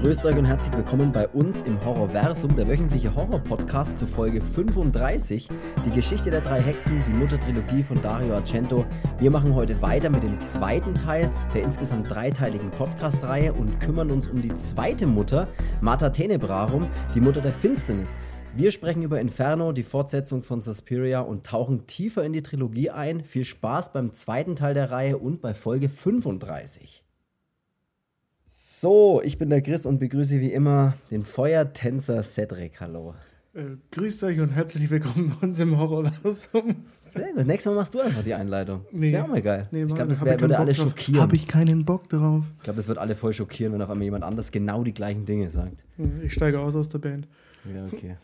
Grüßt euch und herzlich willkommen bei uns im Horrorversum, der wöchentliche Horror-Podcast zu Folge 35. Die Geschichte der drei Hexen, die Mutter-Trilogie von Dario Argento. Wir machen heute weiter mit dem zweiten Teil der insgesamt dreiteiligen Podcast-Reihe und kümmern uns um die zweite Mutter, Mata Tenebrarum, die Mutter der Finsternis. Wir sprechen über Inferno, die Fortsetzung von Suspiria und tauchen tiefer in die Trilogie ein. Viel Spaß beim zweiten Teil der Reihe und bei Folge 35. So, ich bin der Chris und begrüße wie immer den Feuertänzer Cedric. Hallo. Äh, grüßt euch und herzlich willkommen bei uns im Horrorversum. Sehr gut. Nächstes Mal machst du einfach die Einleitung. Nee. Das wäre auch mal geil. Nee, ich glaube, das wär, würde alle drauf. schockieren. Habe ich keinen Bock drauf. Ich glaube, das wird alle voll schockieren, wenn auf einmal jemand anders genau die gleichen Dinge sagt. Ich steige aus aus der Band. Ja, okay.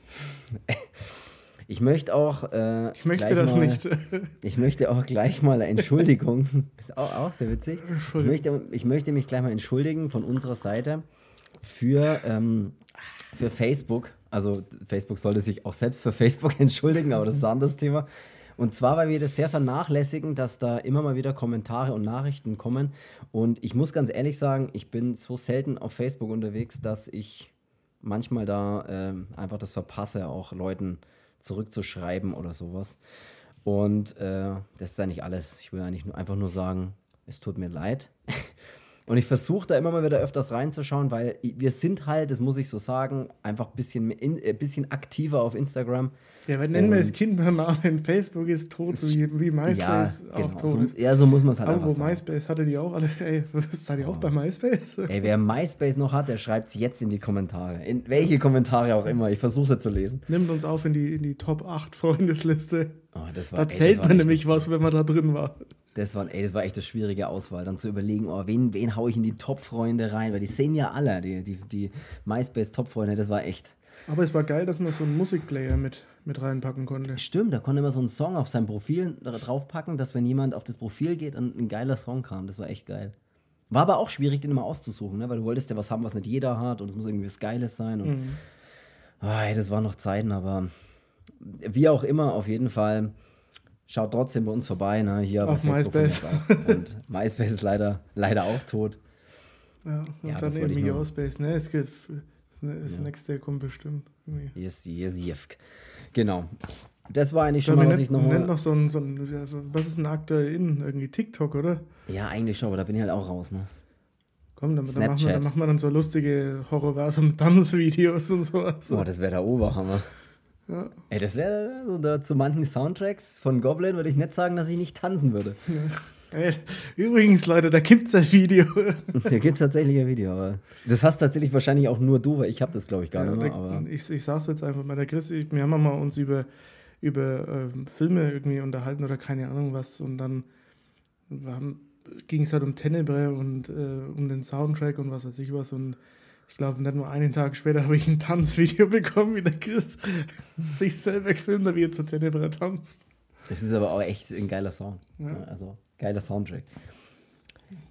Ich möchte auch. Äh, ich möchte das mal, nicht. ich möchte auch gleich mal eine Entschuldigung. Ist auch, auch sehr witzig. Ich möchte, ich möchte mich gleich mal entschuldigen von unserer Seite für, ähm, für Facebook. Also, Facebook sollte sich auch selbst für Facebook entschuldigen, aber das ist ein anderes Thema. Und zwar, weil wir das sehr vernachlässigen, dass da immer mal wieder Kommentare und Nachrichten kommen. Und ich muss ganz ehrlich sagen, ich bin so selten auf Facebook unterwegs, dass ich manchmal da äh, einfach das verpasse, auch Leuten zurückzuschreiben oder sowas. Und äh, das ist eigentlich alles. Ich will eigentlich nur, einfach nur sagen, es tut mir leid. Und ich versuche da immer mal wieder öfters reinzuschauen, weil wir sind halt, das muss ich so sagen, einfach ein bisschen, in, äh, bisschen aktiver auf Instagram. Ja, weil nennen wir das Kind beim Namen. Facebook ist tot, so wie, wie MySpace ja, genau. auch tot. So, ja, so muss man es halt Aber einfach sagen. MySpace hatte die auch alle. Ey, seid ihr auch bei MySpace? Ey, wer MySpace noch hat, der schreibt es jetzt in die Kommentare. In welche Kommentare auch immer. Ich versuche es zu lesen. Nimmt uns auf in die, in die Top 8 Freundesliste. Oh, das war, da zählt man nämlich was, wenn man da drin war. Das war, ey, das war echt eine schwierige Auswahl, dann zu überlegen, oh, wen, wen haue ich in die Top-Freunde rein, weil die sehen ja alle, die, die, die MySpace-Top-Freunde, das war echt. Aber es war geil, dass man so einen Musikplayer mit, mit reinpacken konnte. Stimmt, da konnte man so einen Song auf sein Profil draufpacken, dass wenn jemand auf das Profil geht, ein, ein geiler Song kam. Das war echt geil. War aber auch schwierig, den immer auszusuchen, ne? weil du wolltest ja was haben, was nicht jeder hat und es muss irgendwie was Geiles sein. Und, mhm. oh, ey, das waren noch Zeiten, aber wie auch immer, auf jeden Fall Schaut trotzdem bei uns vorbei, ne? hier auf MySpace. Und MySpace ist leider, leider auch tot. Ja, und ja, dann eben Geospace, ne? Es gibt das ja. nächste kommt bestimmt. Yes, yes, yes. Genau. Das war eigentlich schon mal, was ich noch. Nennt noch so ein, so ein, was ist ein aktuell in? Irgendwie TikTok, oder? Ja, eigentlich schon, aber da bin ich halt auch raus, ne? Komm, dann, dann, machen wir, dann machen wir dann so lustige Horrorversum-Tanzvideos und sowas. Boah, das wäre der Oberhammer. Ja. Ey, das wäre so, da, zu manchen Soundtracks von Goblin würde ich nicht sagen, dass ich nicht tanzen würde. Ja. Ey, übrigens, Leute, da gibt es ein Video. da gibt es tatsächlich ein Video, aber das hast tatsächlich wahrscheinlich auch nur du, weil ich habe das, glaube ich, gar ja, nicht mehr. Aber ich, ich sag's jetzt einfach mal, der Chris, ich, wir haben mal uns über, über ähm, Filme irgendwie unterhalten oder keine Ahnung was und dann ging es halt um Tenebre und äh, um den Soundtrack und was weiß ich was und ich glaube, nicht nur einen Tag später habe ich ein Tanzvideo bekommen, wie der Chris sich selber gefilmt hat, wie er zu Tenebra tanzt. Das ist aber auch echt ein geiler Song. Ja. Also, geiler Soundtrack.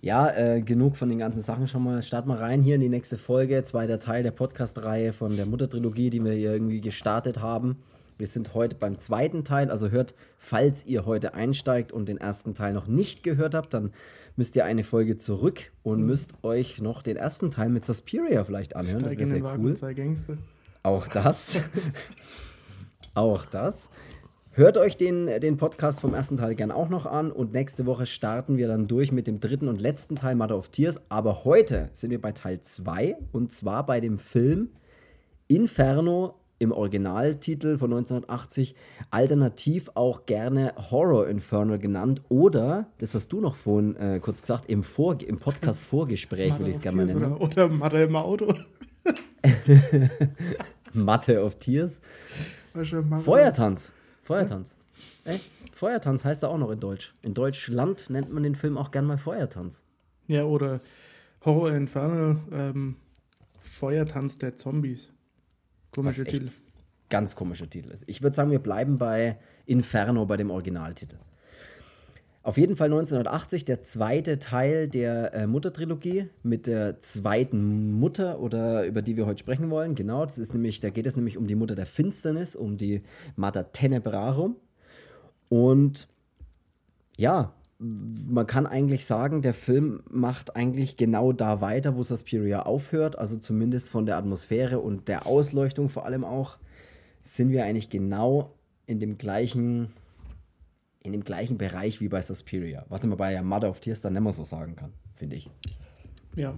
Ja, äh, genug von den ganzen Sachen schon mal. Starten wir rein hier in die nächste Folge, zweiter Teil der Podcast-Reihe von der Mutter-Trilogie, die wir hier irgendwie gestartet haben. Wir sind heute beim zweiten Teil, also hört, falls ihr heute einsteigt und den ersten Teil noch nicht gehört habt, dann müsst ihr eine Folge zurück und mhm. müsst euch noch den ersten Teil mit Suspiria vielleicht anhören. Steig das wäre sehr cool. Auch das. auch das. Hört euch den, den Podcast vom ersten Teil gern auch noch an und nächste Woche starten wir dann durch mit dem dritten und letzten Teil Mother of Tears. Aber heute sind wir bei Teil 2 und zwar bei dem Film Inferno im Originaltitel von 1980, alternativ auch gerne Horror Infernal genannt oder, das hast du noch vorhin äh, kurz gesagt, im, Vor im Podcast-Vorgespräch will ich es gerne mal nennen. Oder, oder Mathe im Auto. Mathe of Tears. Feuertanz. Feuertanz. Ey, Feuertanz heißt er auch noch in Deutsch. In Deutschland nennt man den Film auch gern mal Feuertanz. Ja, oder Horror Infernal, ähm, Feuertanz der Zombies. Komischer Titel. Ganz komischer Titel ist. Ich würde sagen, wir bleiben bei Inferno, bei dem Originaltitel. Auf jeden Fall 1980 der zweite Teil der äh, Mutter-Trilogie mit der zweiten Mutter oder über die wir heute sprechen wollen. Genau, das ist nämlich, da geht es nämlich um die Mutter der Finsternis, um die Mater Tenebrarum. Und ja, man kann eigentlich sagen, der Film macht eigentlich genau da weiter, wo Suspiria aufhört. Also zumindest von der Atmosphäre und der Ausleuchtung vor allem auch, sind wir eigentlich genau in dem gleichen, in dem gleichen Bereich wie bei Suspiria. Was man bei Mother of Tears dann nicht mehr so sagen kann, finde ich. Ja.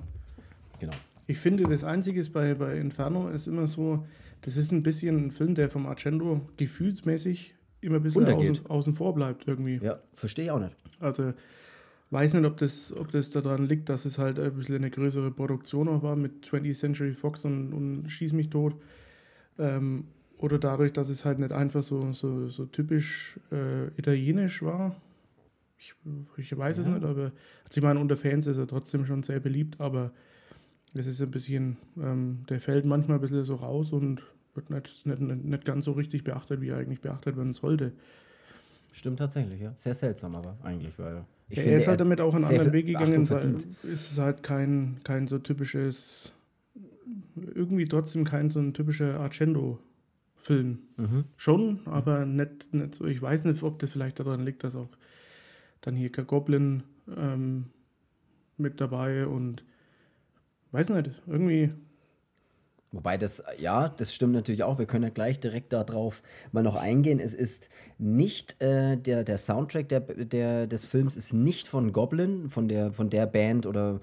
Genau. Ich finde, das Einzige ist bei, bei Inferno ist immer so, das ist ein bisschen ein Film, der vom Argento gefühlsmäßig immer ein bisschen außen, außen, vor bleibt irgendwie. Ja, verstehe ich auch nicht. Also weiß nicht, ob das, ob das daran liegt, dass es halt ein bisschen eine größere Produktion auch war mit 20th Century Fox und, und Schieß mich tot. Ähm, oder dadurch, dass es halt nicht einfach so, so, so typisch äh, italienisch war. Ich, ich weiß ja. es nicht, aber also ich meine, unter Fans ist er trotzdem schon sehr beliebt, aber es ist ein bisschen, ähm, der fällt manchmal ein bisschen so raus und wird nicht, nicht, nicht ganz so richtig beachtet, wie er eigentlich beachtet werden sollte. Stimmt tatsächlich, ja. Sehr seltsam aber eigentlich, weil. Ich ja, finde, er ist halt damit auch einen anderen Weg gegangen, weil es ist halt kein, kein so typisches, irgendwie trotzdem kein so ein typischer Argento-Film. Mhm. Schon, aber nicht, nicht so. Ich weiß nicht, ob das vielleicht daran liegt, dass auch dann hier Goblin ähm, mit dabei und weiß nicht, irgendwie Wobei das, ja, das stimmt natürlich auch. Wir können ja gleich direkt darauf mal noch eingehen. Es ist nicht, äh, der, der Soundtrack der, der, des Films ist nicht von Goblin, von der, von der Band oder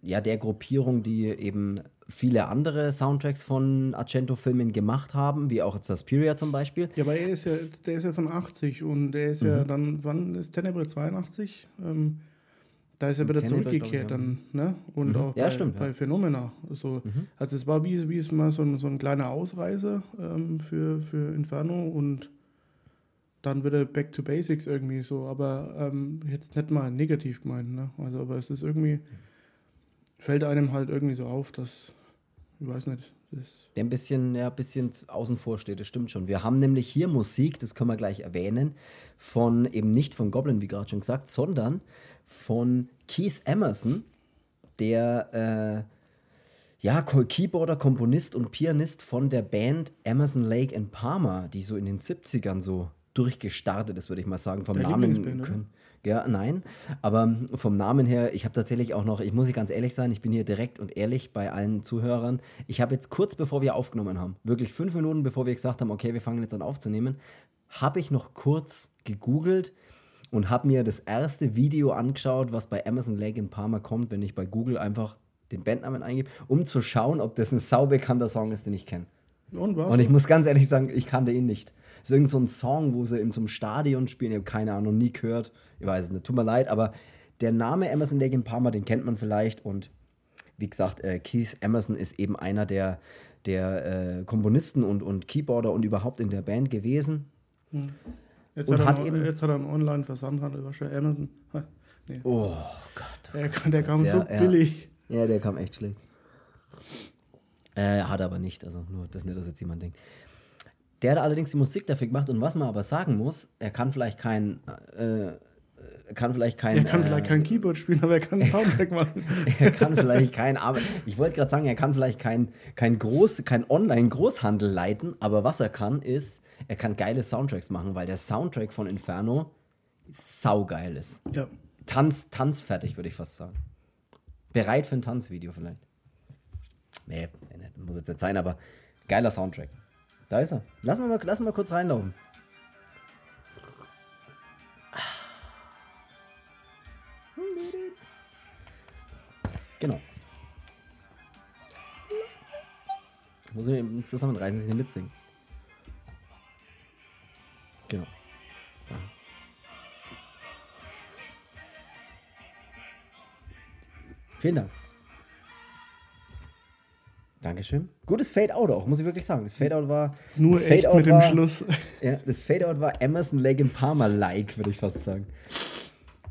ja, der Gruppierung, die eben viele andere Soundtracks von Argento-Filmen gemacht haben, wie auch Suspiria zum Beispiel. Ja, aber er ist ja, der ist ja von 80 und der ist mhm. ja dann, wann ist Tenebre 82? Ähm, da ist er wieder zurückgekehrt dann, ne? Und mhm. auch ja, bei, stimmt, bei ja. Phenomena. So. Mhm. Also es war wie, wie es mal so ein, so ein kleiner Ausreise ähm, für, für Inferno und dann wieder back to basics irgendwie so, aber ähm, jetzt nicht mal negativ gemeint, ne? Also aber es ist irgendwie, fällt einem halt irgendwie so auf, dass, ich weiß nicht, der ein bisschen, ja, ein bisschen außen vor steht, das stimmt schon. Wir haben nämlich hier Musik, das können wir gleich erwähnen, von eben nicht von Goblin, wie gerade schon gesagt, sondern von Keith Emerson, der äh, ja, Keyboarder, Komponist und Pianist von der Band Emerson Lake and Palmer, die so in den 70ern so durchgestartet ist, würde ich mal sagen, vom der Namen. Können, ja, nein, aber vom Namen her, ich habe tatsächlich auch noch, ich muss ganz ehrlich sein, ich bin hier direkt und ehrlich bei allen Zuhörern. Ich habe jetzt kurz bevor wir aufgenommen haben, wirklich fünf Minuten bevor wir gesagt haben, okay, wir fangen jetzt an aufzunehmen, habe ich noch kurz gegoogelt, und habe mir das erste Video angeschaut, was bei Amazon Lake in Parma kommt, wenn ich bei Google einfach den Bandnamen eingebe, um zu schauen, ob das ein saubekannter Song ist, den ich kenne. Und, und, ich muss ganz ehrlich sagen, ich kannte ihn nicht. Ist irgend so ein Song, wo sie in so einem Stadion spielen. Ich habe keine Ahnung, nie gehört. Ich weiß es nicht, tut mir leid, aber der Name Emerson Lake in Parma, den kennt man vielleicht. Und wie gesagt, äh, Keith Emerson ist eben einer der, der äh, Komponisten und, und Keyboarder und überhaupt in der Band gewesen. Hm. Jetzt, und hat, er, eben, jetzt hat er einen Online-Versandhandel, wahrscheinlich Amazon. Nee. Oh Gott. Der, der kam der, so billig. Ja, der kam echt schlecht. Äh, hat er aber nicht, also nur, dass nicht, dass jetzt jemand denkt. Der hat allerdings die Musik dafür gemacht und was man aber sagen muss, er kann vielleicht kein äh, kann vielleicht kein. Er kann äh, vielleicht kein Keyboard spielen, aber er kann einen Soundtrack machen. er kann vielleicht kein, aber ich wollte gerade sagen, er kann vielleicht kein, kein Groß, kein Online-Großhandel leiten, aber was er kann, ist, er kann geile Soundtracks machen, weil der Soundtrack von Inferno saugeil ist. Ja. Tanz, tanzfertig, würde ich fast sagen. Bereit für ein Tanzvideo vielleicht. Nee, muss jetzt nicht sein, aber geiler Soundtrack. Da ist er. Lass mal, lass mal kurz reinlaufen. Genau. Muss ich zusammenreißen, dass ich nicht mitsingen. Genau. Vielen Dank. Dankeschön. Gutes Fade-Out auch, muss ich wirklich sagen. Das Fade-Out war. Nur das echt mit war, dem Schluss. Ja, das Fade-Out war Emerson Lake Palmer-like, würde ich fast sagen.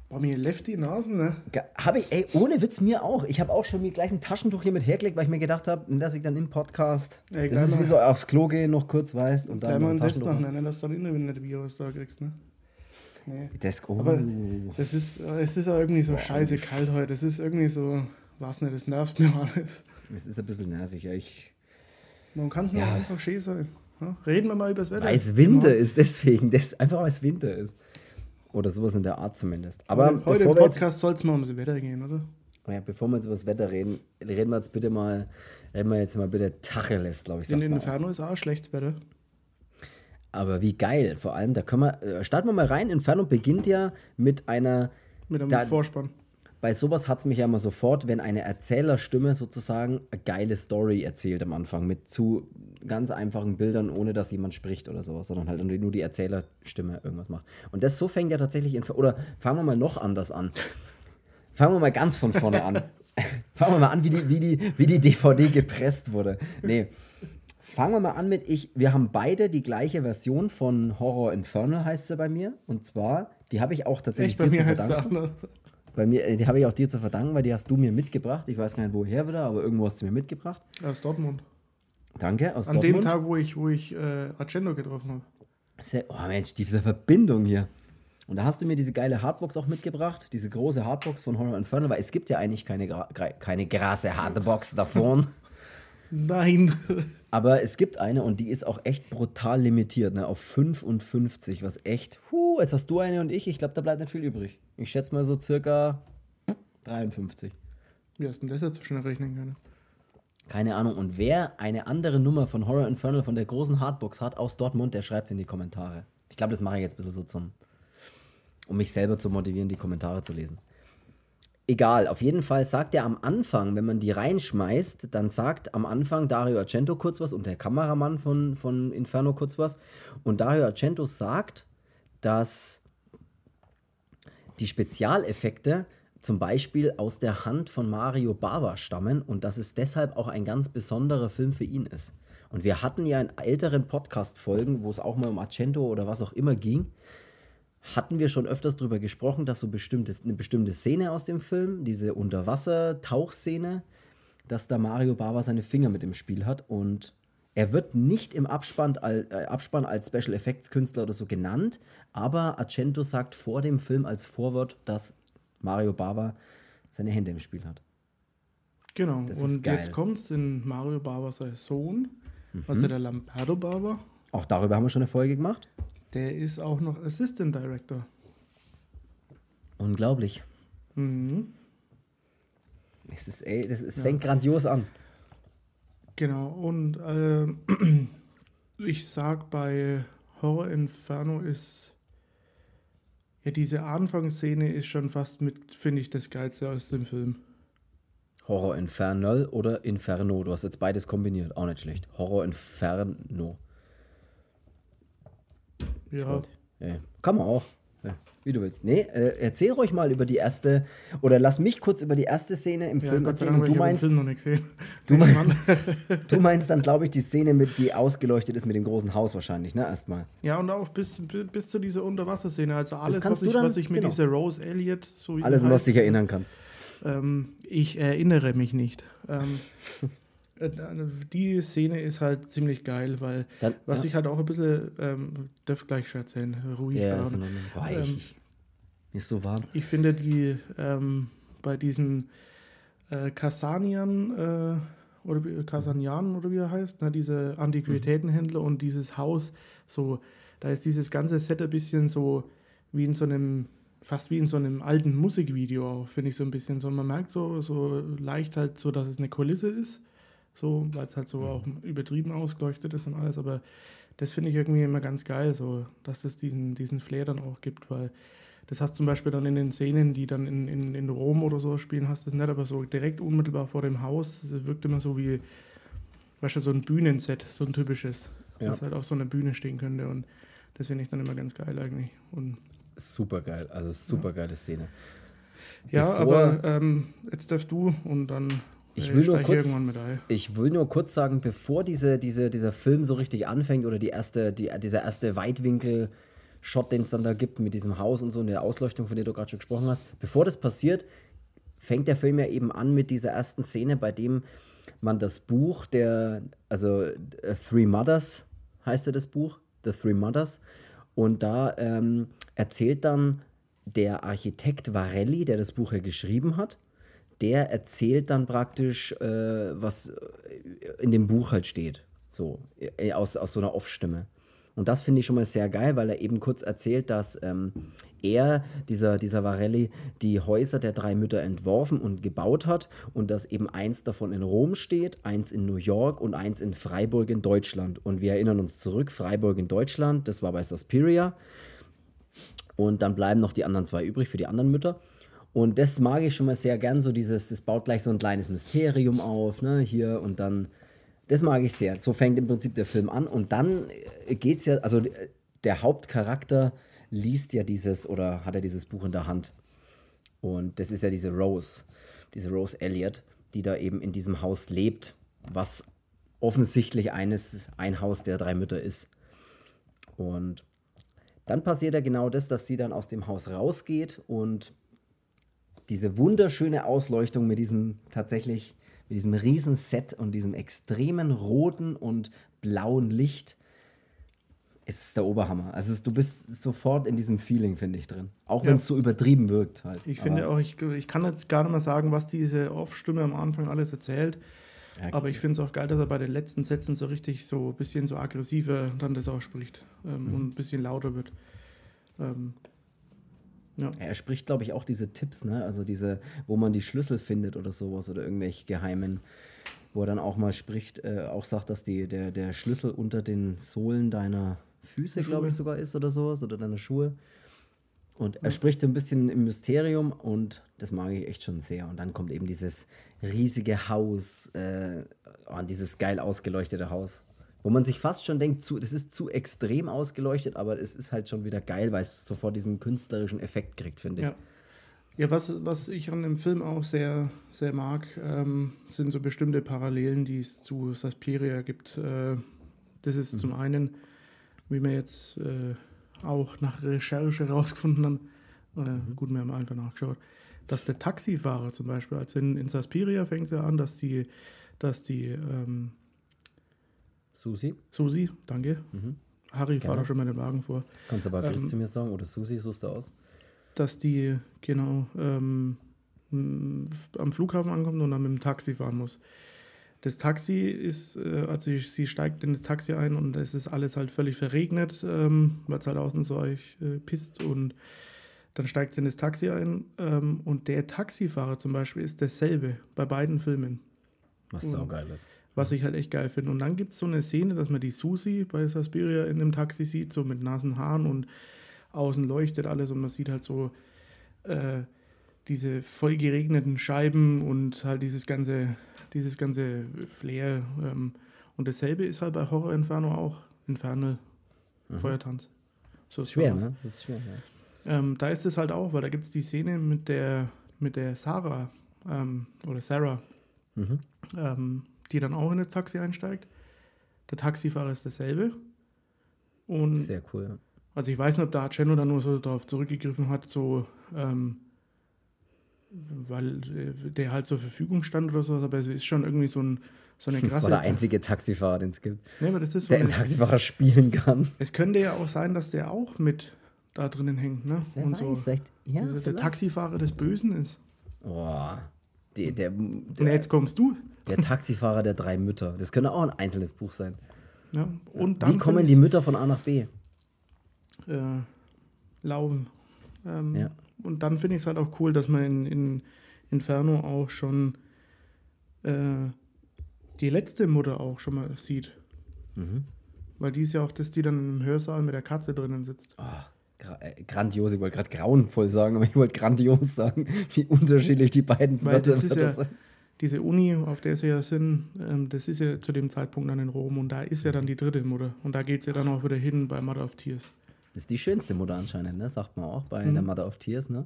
Boah, mir läuft die Nase, ne? Habe ich, ey, ohne Witz mir auch. Ich habe auch schon mir gleich ein Taschentuch hier mit hergelegt, weil ich mir gedacht habe, dass ich dann im Podcast. Ey, das ist wie so aufs Klo gehen, noch kurz weißt und dann. mal ein Test machen, dann dass du dann in der Virus da kriegst, ne? Nee. Das, oh. Aber es ist, es ist auch irgendwie so Boah, scheiße kalt heute. Es ist irgendwie so, was nicht, das nervt mir alles. Es ist ein bisschen nervig, ja. Ich, Man kann es ja. nur einfach schön sein. Ja? Reden wir mal über das Wetter. Weil es Winter genau. ist, deswegen. Das, einfach weil es Winter ist. Oder sowas in der Art zumindest. Aber heute im Podcast soll es mal ums Wetter gehen, oder? Ja, bevor wir jetzt über das Wetter reden, reden wir jetzt bitte mal, reden wir jetzt mal bitte Tacheles, glaube ich. In Inferno ist auch schlechtes Wetter. Aber wie geil, vor allem, da können wir, äh, starten wir mal rein. Inferno beginnt ja mit einer. Mit einem da, Vorspann. Bei sowas hat es mich ja immer sofort, wenn eine Erzählerstimme sozusagen eine geile Story erzählt am Anfang mit zu ganz einfachen Bildern, ohne dass jemand spricht oder sowas, sondern halt nur die Erzählerstimme irgendwas macht. Und das so fängt ja tatsächlich in. Oder fangen wir mal noch anders an. Fangen wir mal ganz von vorne an. fangen wir mal an, wie die, wie, die, wie die DVD gepresst wurde. Nee. Fangen wir mal an mit ich. Wir haben beide die gleiche Version von Horror Infernal, heißt sie bei mir. Und zwar, die habe ich auch tatsächlich Echt, bei mir zu verdanken. Bei mir, äh, die habe ich auch dir zu verdanken, weil die hast du mir mitgebracht. Ich weiß gar nicht, woher wieder, aber irgendwo hast du mir mitgebracht. Aus Dortmund. Danke, aus An Dortmund. An dem Tag, wo ich, wo ich äh, Argento getroffen habe. oh Mensch, diese Verbindung hier. Und da hast du mir diese geile Hardbox auch mitgebracht, diese große Hardbox von Horror Infernal, weil es gibt ja eigentlich keine, keine grasse Hardbox davon. Nein. Aber es gibt eine und die ist auch echt brutal limitiert, ne, auf 55, was echt, huh, jetzt hast du eine und ich, ich glaube, da bleibt nicht viel übrig. Ich schätze mal so circa 53. Wie hast du denn das jetzt so schnell rechnen können? Keine Ahnung. Und wer eine andere Nummer von Horror Infernal von der großen Hardbox hat aus Dortmund, der schreibt es in die Kommentare. Ich glaube, das mache ich jetzt ein bisschen so zum, um mich selber zu motivieren, die Kommentare zu lesen egal, auf jeden Fall sagt er am Anfang, wenn man die reinschmeißt, dann sagt am Anfang Dario Argento kurz was und der Kameramann von, von Inferno kurz was. Und Dario Argento sagt, dass die Spezialeffekte zum Beispiel aus der Hand von Mario Bava stammen und dass es deshalb auch ein ganz besonderer Film für ihn ist. Und wir hatten ja in älteren Podcast-Folgen, wo es auch mal um Argento oder was auch immer ging, hatten wir schon öfters darüber gesprochen, dass so bestimmte, eine bestimmte Szene aus dem Film, diese Unterwasser-Tauchszene, dass da Mario Bava seine Finger mit im Spiel hat und er wird nicht im Abspann, äh, Abspann als Special Effects Künstler oder so genannt, aber Argento sagt vor dem Film als Vorwort, dass Mario Bava seine Hände im Spiel hat. Genau, das und jetzt kommt in Mario Bava sein Sohn, mhm. also der Lampardo Bava. Auch darüber haben wir schon eine Folge gemacht. Der ist auch noch Assistant Director. Unglaublich. Mhm. Es, ist, ey, das, es ja. fängt grandios an. Genau, und äh, ich sag bei Horror Inferno ist ja diese Anfangsszene ist schon fast mit, finde ich, das Geilste aus dem Film. Horror Infernal oder Inferno? Du hast jetzt beides kombiniert, auch nicht schlecht. Horror Inferno. Ja. ja. Kann man auch. Ja, wie du willst. Nee, äh, erzähl ruhig mal über die erste, oder lass mich kurz über die erste Szene im ja, Film erzählen. Dank, du meinst, Film noch nicht gesehen. Du, mein, du meinst dann, glaube ich, die Szene, mit, die ausgeleuchtet ist mit dem großen Haus wahrscheinlich, ne? Erstmal. Ja, und auch bis, bis zu dieser Unterwasserszene. Also alles, was ich, dann, was ich mit genau. dieser Rose Elliott so Alles, was du dich erinnern kannst. Ähm, ich erinnere mich nicht. Ähm, Äh, die Szene ist halt ziemlich geil, weil Dann, was ja. ich halt auch ein bisschen, ähm, darf gleich schon erzählen, ruhig ja, ist, boah, ähm, ist so warm. Ich finde die ähm, bei diesen äh, Kasanian äh, oder wie, Kasanian oder wie er heißt, ne, diese Antiquitätenhändler mhm. und dieses Haus, so, da ist dieses ganze Set ein bisschen so wie in so einem fast wie in so einem alten Musikvideo, finde ich so ein bisschen so. Man merkt so, so leicht halt so, dass es eine Kulisse ist so, weil es halt so mhm. auch übertrieben ausgeleuchtet ist und alles, aber das finde ich irgendwie immer ganz geil, so, dass das diesen, diesen Flair dann auch gibt, weil das hast zum Beispiel dann in den Szenen, die dann in, in, in Rom oder so spielen, hast du das nicht, aber so direkt unmittelbar vor dem Haus, das wirkt immer so wie, weißt du, so ein Bühnenset, so ein typisches, ja. das halt auf so einer Bühne stehen könnte und das finde ich dann immer ganz geil eigentlich. Und super geil, also super geile Szene. Ja, Bevor aber ähm, jetzt darfst du und dann ich will, nur kurz, ich will nur kurz sagen, bevor diese, diese, dieser Film so richtig anfängt oder die erste, die, dieser erste Weitwinkel-Shot, den es dann da gibt mit diesem Haus und so und der Ausleuchtung, von der du gerade schon gesprochen hast, bevor das passiert, fängt der Film ja eben an mit dieser ersten Szene, bei dem man das Buch der, also uh, Three Mothers heißt ja das Buch, The Three Mothers, und da ähm, erzählt dann der Architekt Varelli, der das Buch ja geschrieben hat, der erzählt dann praktisch, äh, was in dem Buch halt steht. So, äh, aus, aus so einer Off-Stimme. Und das finde ich schon mal sehr geil, weil er eben kurz erzählt, dass ähm, er, dieser, dieser Varelli, die Häuser der drei Mütter entworfen und gebaut hat und dass eben eins davon in Rom steht, eins in New York und eins in Freiburg in Deutschland. Und wir erinnern uns zurück, Freiburg in Deutschland, das war bei Suspiria. Und dann bleiben noch die anderen zwei übrig für die anderen Mütter. Und das mag ich schon mal sehr gern, so dieses, das baut gleich so ein kleines Mysterium auf, ne, hier und dann das mag ich sehr. So fängt im Prinzip der Film an. Und dann äh, geht es ja, also äh, der Hauptcharakter liest ja dieses oder hat er ja dieses Buch in der Hand. Und das ist ja diese Rose, diese Rose Elliot, die da eben in diesem Haus lebt, was offensichtlich eines, ein Haus der drei Mütter ist. Und dann passiert ja genau das, dass sie dann aus dem Haus rausgeht und diese wunderschöne Ausleuchtung mit diesem tatsächlich mit diesem riesen Set und diesem extremen roten und blauen Licht ist der Oberhammer. Also du bist sofort in diesem Feeling, finde ich, drin. Auch ja. wenn es so übertrieben wirkt halt. Ich finde auch, ich, ich kann jetzt gar nicht mehr sagen, was diese Off-Stimme am Anfang alles erzählt. Ja. Aber ich finde es auch geil, dass er bei den letzten Sätzen so richtig so ein bisschen so aggressiver dann das auch spricht ähm, mhm. und ein bisschen lauter wird. Ähm, ja. Er spricht, glaube ich, auch diese Tipps, ne? Also diese, wo man die Schlüssel findet oder sowas oder irgendwelche geheimen, wo er dann auch mal spricht, äh, auch sagt, dass die, der, der Schlüssel unter den Sohlen deiner Füße, glaube ich, sogar ist oder sowas, oder deiner Schuhe. Und er ja. spricht ein bisschen im Mysterium und das mag ich echt schon sehr. Und dann kommt eben dieses riesige Haus, äh, oh, dieses geil ausgeleuchtete Haus wo man sich fast schon denkt, zu, das ist zu extrem ausgeleuchtet, aber es ist halt schon wieder geil, weil es sofort diesen künstlerischen Effekt kriegt, finde ich. Ja. Ja, was, was ich an dem Film auch sehr, sehr mag, ähm, sind so bestimmte Parallelen, die es zu Suspiria gibt. Äh, das ist mhm. zum einen, wie wir jetzt äh, auch nach Recherche herausgefunden haben, äh, mhm. gut, wir haben einfach nachgeschaut, dass der Taxifahrer zum Beispiel, also in, in Suspiria fängt es ja an, dass die, dass die ähm, Susi. Susi, danke. Mhm. Harry, fahr da schon mal den Wagen vor. Kannst aber Chris ähm, zu mir sagen oder Susi, suchst du aus? Dass die, genau, ähm, am Flughafen ankommt und dann mit dem Taxi fahren muss. Das Taxi ist, äh, also sie steigt in das Taxi ein und es ist alles halt völlig verregnet, ähm, weil es halt außen so euch äh, pisst und dann steigt sie in das Taxi ein ähm, und der Taxifahrer zum Beispiel ist dasselbe bei beiden Filmen. Was saugeil ist was ich halt echt geil finde. Und dann gibt es so eine Szene, dass man die Susi bei Suspiria in dem Taxi sieht, so mit nassen Haaren und außen leuchtet alles und man sieht halt so äh, diese voll geregneten Scheiben und halt dieses ganze, dieses ganze Flair. Ähm, und dasselbe ist halt bei Horror Inferno auch. Infernal mhm. Feuertanz. So ist schwer, ne? Das ist schwer, ja. Ähm, da ist es halt auch, weil da gibt es die Szene mit der, mit der Sarah ähm, oder Sarah. Mhm. Die dann auch in das Taxi einsteigt. Der Taxifahrer ist derselbe. Und Sehr cool. Also ich weiß nicht, ob da Ceno dann nur so darauf zurückgegriffen hat, so ähm, weil der halt zur Verfügung stand oder sowas, aber es ist schon irgendwie so, ein, so eine krasse... Das war der einzige Taxifahrer, den es gibt, nee, aber das ist so der einen Taxifahrer spielen kann. Es könnte ja auch sein, dass der auch mit da drinnen hängt, ne? Wer Und weiß, so, vielleicht, ja, der vielleicht. Taxifahrer des Bösen ist. Boah. Der, der, der, Und jetzt kommst du. Der Taxifahrer der drei Mütter. Das könnte auch ein einzelnes Buch sein. Ja, und Wie kommen die Mütter von A nach B? Äh, laufen. Ähm, ja. Und dann finde ich es halt auch cool, dass man in, in Inferno auch schon äh, die letzte Mutter auch schon mal sieht. Mhm. Weil die ist ja auch, dass die dann im Hörsaal mit der Katze drinnen sitzt. Oh, grandios, ich wollte gerade grauenvoll sagen, aber ich wollte grandios sagen, wie unterschiedlich die beiden Weil das ist ja, Diese Uni, auf der sie ja sind, ähm, das ist ja zu dem Zeitpunkt dann in Rom und da ist ja dann die dritte Mutter und da geht es ja dann auch wieder hin bei Mother of Tears. Das ist die schönste Mutter anscheinend, ne? sagt man auch bei mhm. der Mother of Tears. Ne?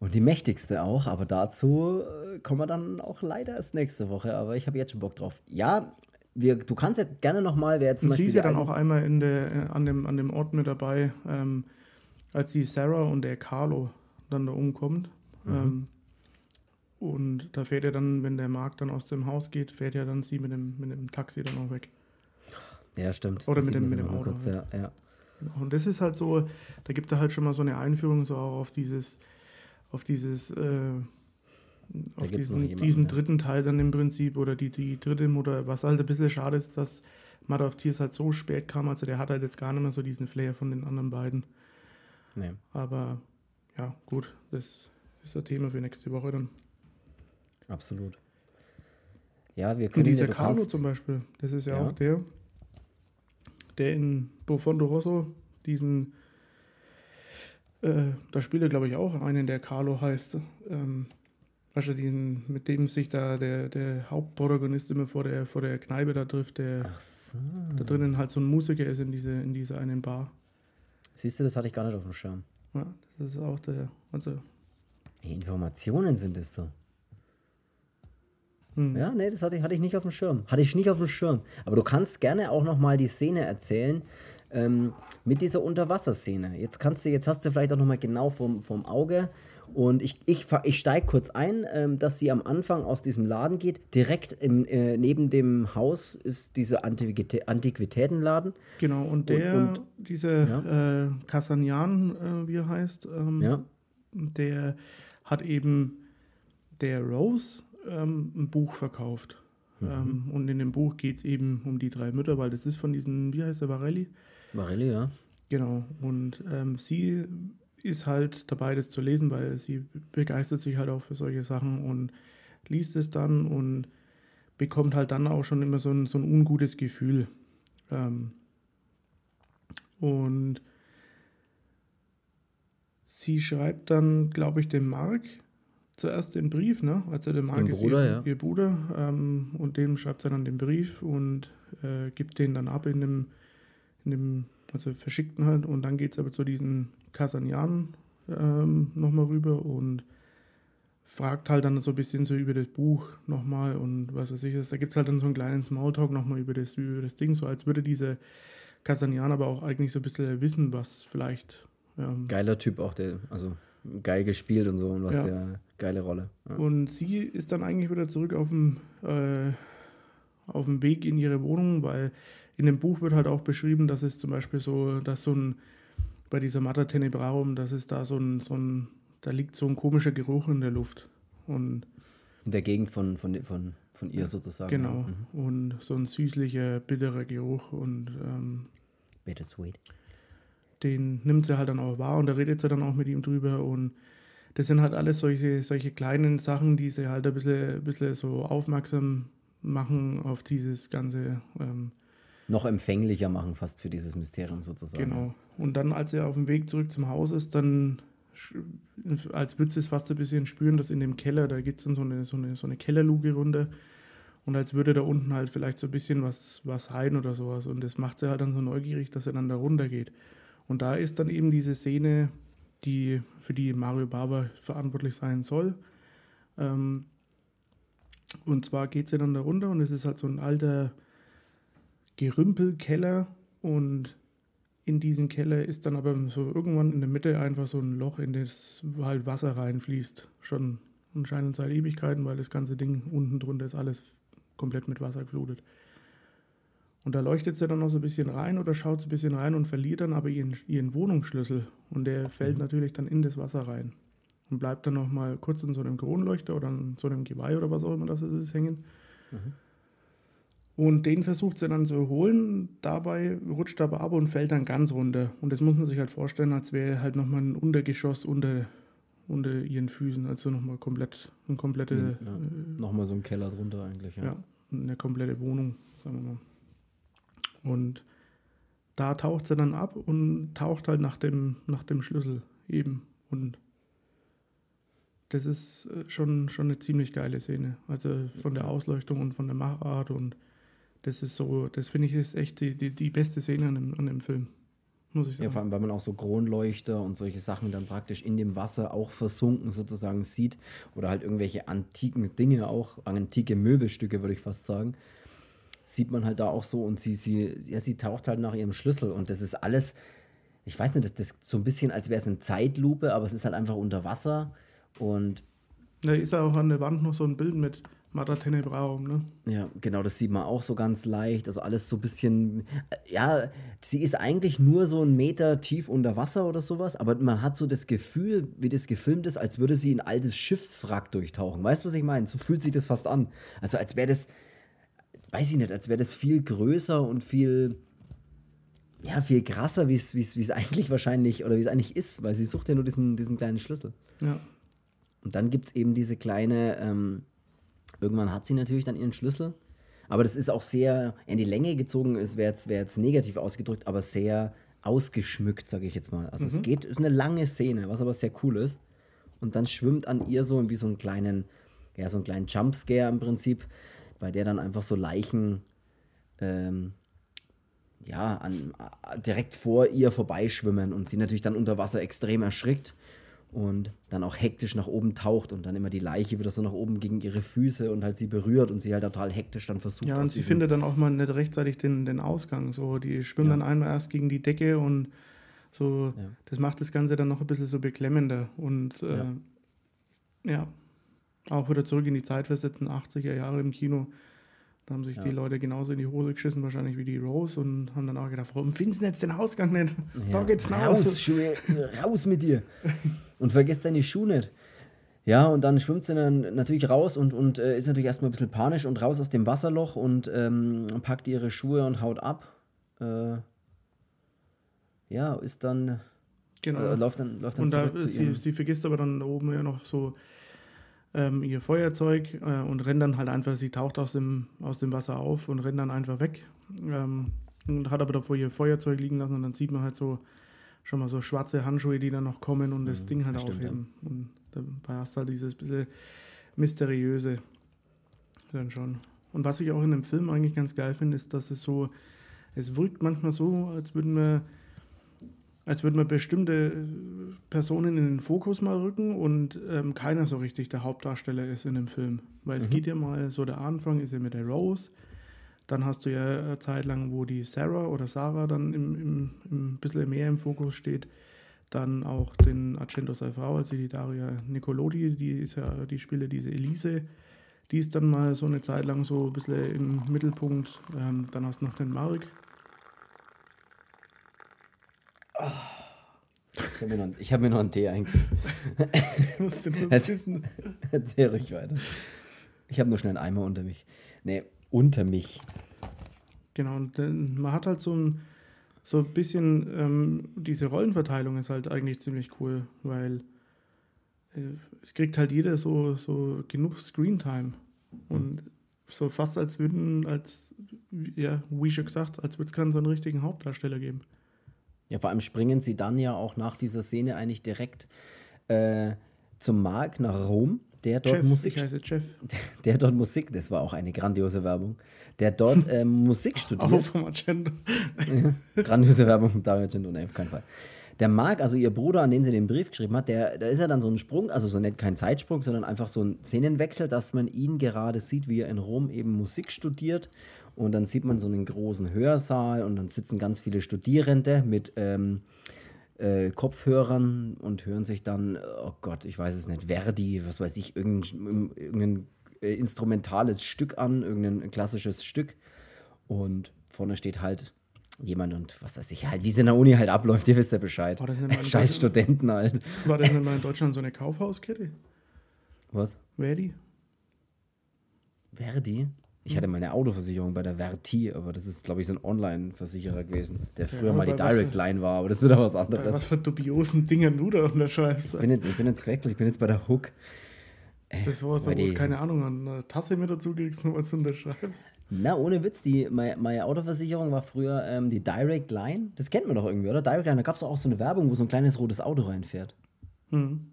Und die mächtigste auch, aber dazu äh, kommen wir dann auch leider erst nächste Woche. Aber ich habe jetzt schon Bock drauf. Ja, wir, du kannst ja gerne nochmal, wer jetzt zum Sie ist ja dann auch einmal in der, äh, an, dem, an dem Ort mit dabei, ähm, als die Sarah und der Carlo dann da umkommt. Mhm. Ähm, und da fährt er dann, wenn der Marc dann aus dem Haus geht, fährt ja dann sie mit dem, mit dem Taxi dann auch weg. Ja, stimmt. Oder mit dem, mit dem Auto. Kurz, halt. ja, ja. Und das ist halt so, da gibt er halt schon mal so eine Einführung so auch auf dieses, auf dieses, äh, auf diesen, diesen, dritten Teil dann im Prinzip oder die, die dritte Mutter, was halt ein bisschen schade ist, dass Mother of Tears halt so spät kam, also der hat halt jetzt gar nicht mehr so diesen Flair von den anderen beiden. Nee. Aber ja, gut, das ist ein Thema für nächste Woche dann. Absolut. Ja, wir können. Und dieser Carlo kannst, zum Beispiel, das ist ja, ja, auch der, der in Profondo Rosso diesen, äh, da spielt er glaube ich auch einen, der Carlo heißt. Ähm, weißt du, diesen, mit dem sich da der, der Hauptprotagonist immer vor der, vor der Kneipe da trifft, der so. da drinnen halt so ein Musiker ist in, diese, in dieser einen Bar. Siehst du, das hatte ich gar nicht auf dem Schirm. Ja, das ist auch der. Also Informationen sind es so. Hm. Ja, nee, das hatte ich, hatte ich nicht auf dem Schirm. Hatte ich nicht auf dem Schirm. Aber du kannst gerne auch noch mal die Szene erzählen ähm, mit dieser Unterwasserszene. Jetzt kannst du, jetzt hast du vielleicht auch noch mal genau vom, vom Auge. Und ich, ich, ich steige kurz ein, ähm, dass sie am Anfang aus diesem Laden geht. Direkt im, äh, neben dem Haus ist dieser Antiquitä Antiquitätenladen. Genau, und der, und, und dieser ja. äh, Kasanian, äh, wie er heißt, ähm, ja. der hat eben der Rose ähm, ein Buch verkauft. Mhm. Ähm, und in dem Buch geht es eben um die drei Mütter, weil das ist von diesen, wie heißt der, Varelli? Varelli, ja. Genau. Und ähm, sie ist halt dabei, das zu lesen, weil sie begeistert sich halt auch für solche Sachen und liest es dann und bekommt halt dann auch schon immer so ein, so ein ungutes Gefühl. Ähm, und sie schreibt dann, glaube ich, dem Mark zuerst den Brief, ne? Also der Mark ist Bruder, ihr, ja. ihr Bruder ähm, und dem schreibt sie dann den Brief und äh, gibt den dann ab in dem, in dem also verschickten halt und dann geht es aber zu diesen Kasanian ähm, nochmal rüber und fragt halt dann so ein bisschen so über das Buch nochmal und was weiß ich, da gibt es halt dann so einen kleinen Smalltalk nochmal über das, über das Ding, so als würde diese Kasanian aber auch eigentlich so ein bisschen wissen, was vielleicht. Ähm, Geiler Typ auch, der, also geil gespielt und so und was ja. der geile Rolle. Ja. Und sie ist dann eigentlich wieder zurück auf dem, äh, auf dem Weg in ihre Wohnung, weil in dem Buch wird halt auch beschrieben, dass es zum Beispiel so, dass so ein, bei dieser Mater Tenebrarum, dass es da so ein, so ein, da liegt so ein komischer Geruch in der Luft. Und in der Gegend von, von, von, von ihr sozusagen. Genau. Mhm. Und so ein süßlicher, bitterer Geruch und ähm, Bittersweet den nimmt sie halt dann auch wahr und da redet sie dann auch mit ihm drüber und das sind halt alles solche, solche kleinen Sachen, die sie halt ein bisschen, ein bisschen so aufmerksam machen auf dieses ganze. Ähm, noch empfänglicher machen fast für dieses Mysterium sozusagen. Genau. Und dann, als er auf dem Weg zurück zum Haus ist, dann als würde es fast ein bisschen spüren, dass in dem Keller, da geht es dann so eine, so, eine, so eine Kellerluke runter und als würde da unten halt vielleicht so ein bisschen was, was heilen oder sowas und das macht sie halt dann so neugierig, dass er dann da runter geht. Und da ist dann eben diese Szene, die, für die Mario Barber verantwortlich sein soll. Ähm, und zwar geht sie dann da runter und es ist halt so ein alter Gerümpelkeller und in diesen Keller ist dann aber so irgendwann in der Mitte einfach so ein Loch, in das halt Wasser reinfließt. Schon anscheinend seit Ewigkeiten, weil das ganze Ding unten drunter ist alles komplett mit Wasser geflutet. Und da leuchtet sie dann noch so ein bisschen rein oder schaut so ein bisschen rein und verliert dann aber ihren, ihren Wohnungsschlüssel. Und der fällt mhm. natürlich dann in das Wasser rein. Und bleibt dann noch mal kurz in so einem Kronleuchter oder in so einem Geweih oder was auch immer das ist hängen. Mhm. Und den versucht sie dann zu holen. Dabei rutscht er aber ab und fällt dann ganz runter. Und das muss man sich halt vorstellen, als wäre halt nochmal ein Untergeschoss unter, unter ihren Füßen. Also nochmal komplett, eine komplette. Ja, äh, nochmal so ein Keller drunter eigentlich. Ja. ja, eine komplette Wohnung, sagen wir mal. Und da taucht sie dann ab und taucht halt nach dem, nach dem Schlüssel eben. Und das ist äh, schon, schon eine ziemlich geile Szene. Also von der Ausleuchtung und von der Machart und das ist so, das finde ich ist echt die, die, die beste Szene an dem, an dem Film. Muss ich sagen. Ja, vor allem, weil man auch so Kronleuchter und solche Sachen dann praktisch in dem Wasser auch versunken sozusagen sieht. Oder halt irgendwelche antiken Dinge auch, antike Möbelstücke, würde ich fast sagen sieht man halt da auch so und sie, sie, ja, sie taucht halt nach ihrem Schlüssel und das ist alles, ich weiß nicht, das, das so ein bisschen, als wäre es eine Zeitlupe, aber es ist halt einfach unter Wasser und. Da ist ja auch an der Wand noch so ein Bild mit, Mata Tenebraum, ne? Ja, genau, das sieht man auch so ganz leicht. Also alles so ein bisschen. Äh, ja, sie ist eigentlich nur so einen Meter tief unter Wasser oder sowas, aber man hat so das Gefühl, wie das gefilmt ist, als würde sie ein altes Schiffswrack durchtauchen. Weißt du, was ich meine? So fühlt sich das fast an. Also als wäre das, weiß ich nicht, als wäre das viel größer und viel. Ja, viel krasser, wie es eigentlich wahrscheinlich oder wie es eigentlich ist, weil sie sucht ja nur diesen, diesen kleinen Schlüssel. Ja. Und dann gibt es eben diese kleine. Ähm, Irgendwann hat sie natürlich dann ihren Schlüssel. Aber das ist auch sehr in die Länge gezogen, es wäre jetzt, wär jetzt negativ ausgedrückt, aber sehr ausgeschmückt, sage ich jetzt mal. Also mhm. es geht, ist eine lange Szene, was aber sehr cool ist. Und dann schwimmt an ihr so wie so einen kleinen, ja, so einen kleinen Jumpscare im Prinzip, bei der dann einfach so Leichen ähm, ja, an, direkt vor ihr vorbeischwimmen und sie natürlich dann unter Wasser extrem erschrickt und dann auch hektisch nach oben taucht und dann immer die Leiche wieder so nach oben gegen ihre Füße und halt sie berührt und sie halt total hektisch dann versucht. Ja, und sie findet dann auch mal nicht rechtzeitig den, den Ausgang. So, die schwimmen ja. dann einmal erst gegen die Decke und so, ja. das macht das Ganze dann noch ein bisschen so beklemmender. Und äh, ja. ja. auch wieder zurück in die Zeit versetzen, 80er Jahre im Kino. Da haben sich ja. die Leute genauso in die Hose geschissen, wahrscheinlich wie die Rose, und haben dann auch gedacht, warum finden sie jetzt den Ausgang nicht? Ja. Da geht's nach. Raus, Schuhe, raus mit dir. Und vergesst deine Schuhe nicht. Ja, und dann schwimmt sie dann natürlich raus und, und äh, ist natürlich erstmal ein bisschen panisch und raus aus dem Wasserloch und ähm, packt ihre Schuhe und haut ab. Äh, ja, ist dann. Genau. Äh, läuft dann, läuft dann und da, sie, sie vergisst aber dann oben ja noch so ähm, ihr Feuerzeug äh, und rennt dann halt einfach, sie taucht aus dem, aus dem Wasser auf und rennt dann einfach weg. Ähm, und hat aber davor ihr Feuerzeug liegen lassen und dann sieht man halt so schon mal so schwarze Handschuhe, die dann noch kommen und das mhm, Ding halt das aufheben. ja. Und dabei hast du halt dieses bisschen mysteriöse dann schon. Und was ich auch in dem Film eigentlich ganz geil finde, ist, dass es so, es wirkt manchmal so, als würden wir als würde man bestimmte äh, Personen in den Fokus mal rücken und ähm, keiner so richtig der Hauptdarsteller ist in dem Film. Weil es mhm. geht ja mal so, der Anfang ist ja mit der Rose, dann hast du ja eine Zeit lang, wo die Sarah oder Sarah dann im, im, im bisschen mehr im Fokus steht. Dann auch den Argento seine Frau, also die Daria Nicolodi, die ist ja, die spielt diese Elise. Die ist dann mal so eine Zeit lang so ein bisschen im Mittelpunkt. Ähm, dann hast du noch den Mark, ich habe mir, noch, hab mir noch einen Tee eigentlich. Musst du nur wissen. Erzähl ruhig weiter. Ich habe nur schnell einen Eimer unter mich. Nee, unter mich. Genau, und man hat halt so ein, so ein bisschen, ähm, diese Rollenverteilung ist halt eigentlich ziemlich cool, weil äh, es kriegt halt jeder so, so genug Screentime. Und mhm. so fast als würden, als, ja, wie schon gesagt, als würde es keinen so einen richtigen Hauptdarsteller geben. Ja, vor allem springen sie dann ja auch nach dieser Szene eigentlich direkt äh, zum Mark nach Rom, der dort Chef, Musik. Ich heiße Chef. Der, dort Musik, das war auch eine grandiose Werbung, der dort äh, Musik studiert. Auch vom Agenda. ja, grandiose Werbung von Dario Argento, nein, auf keinen Fall. Der Mark, also ihr Bruder, an den sie den Brief geschrieben hat, der, da ist ja dann so ein Sprung, also so nicht kein Zeitsprung, sondern einfach so ein Szenenwechsel, dass man ihn gerade sieht, wie er in Rom eben Musik studiert und dann sieht man so einen großen Hörsaal und dann sitzen ganz viele Studierende mit ähm, äh, Kopfhörern und hören sich dann, oh Gott, ich weiß es nicht, Verdi, was weiß ich, irgendein, irgendein äh, instrumentales Stück an, irgendein klassisches Stück. Und vorne steht halt jemand und was weiß ich, halt, wie es in der Uni halt abläuft, ihr wisst ja Bescheid. Scheiß Studenten halt. War das denn mal in Deutschland so eine Kaufhauskette? Was? Verdi. Verdi? Ich hatte mal eine Autoversicherung bei der Verti, aber das ist, glaube ich, so ein Online-Versicherer gewesen, der früher ja, mal die Direct Line war, aber das wird auch was anderes. was für dubiosen Dingen du da unterscheißt. Ich bin jetzt, ich bin jetzt gewechselt, ich bin jetzt bei der Hook. Ist das sowas, wo du, keine Ahnung, eine Tasse mit dazu kriegst, nur was du unterschreibst? Na, ohne Witz, die, meine, meine Autoversicherung war früher ähm, die Direct Line. Das kennt man doch irgendwie, oder? Direct Line, da gab es auch so eine Werbung, wo so ein kleines rotes Auto reinfährt. Hm.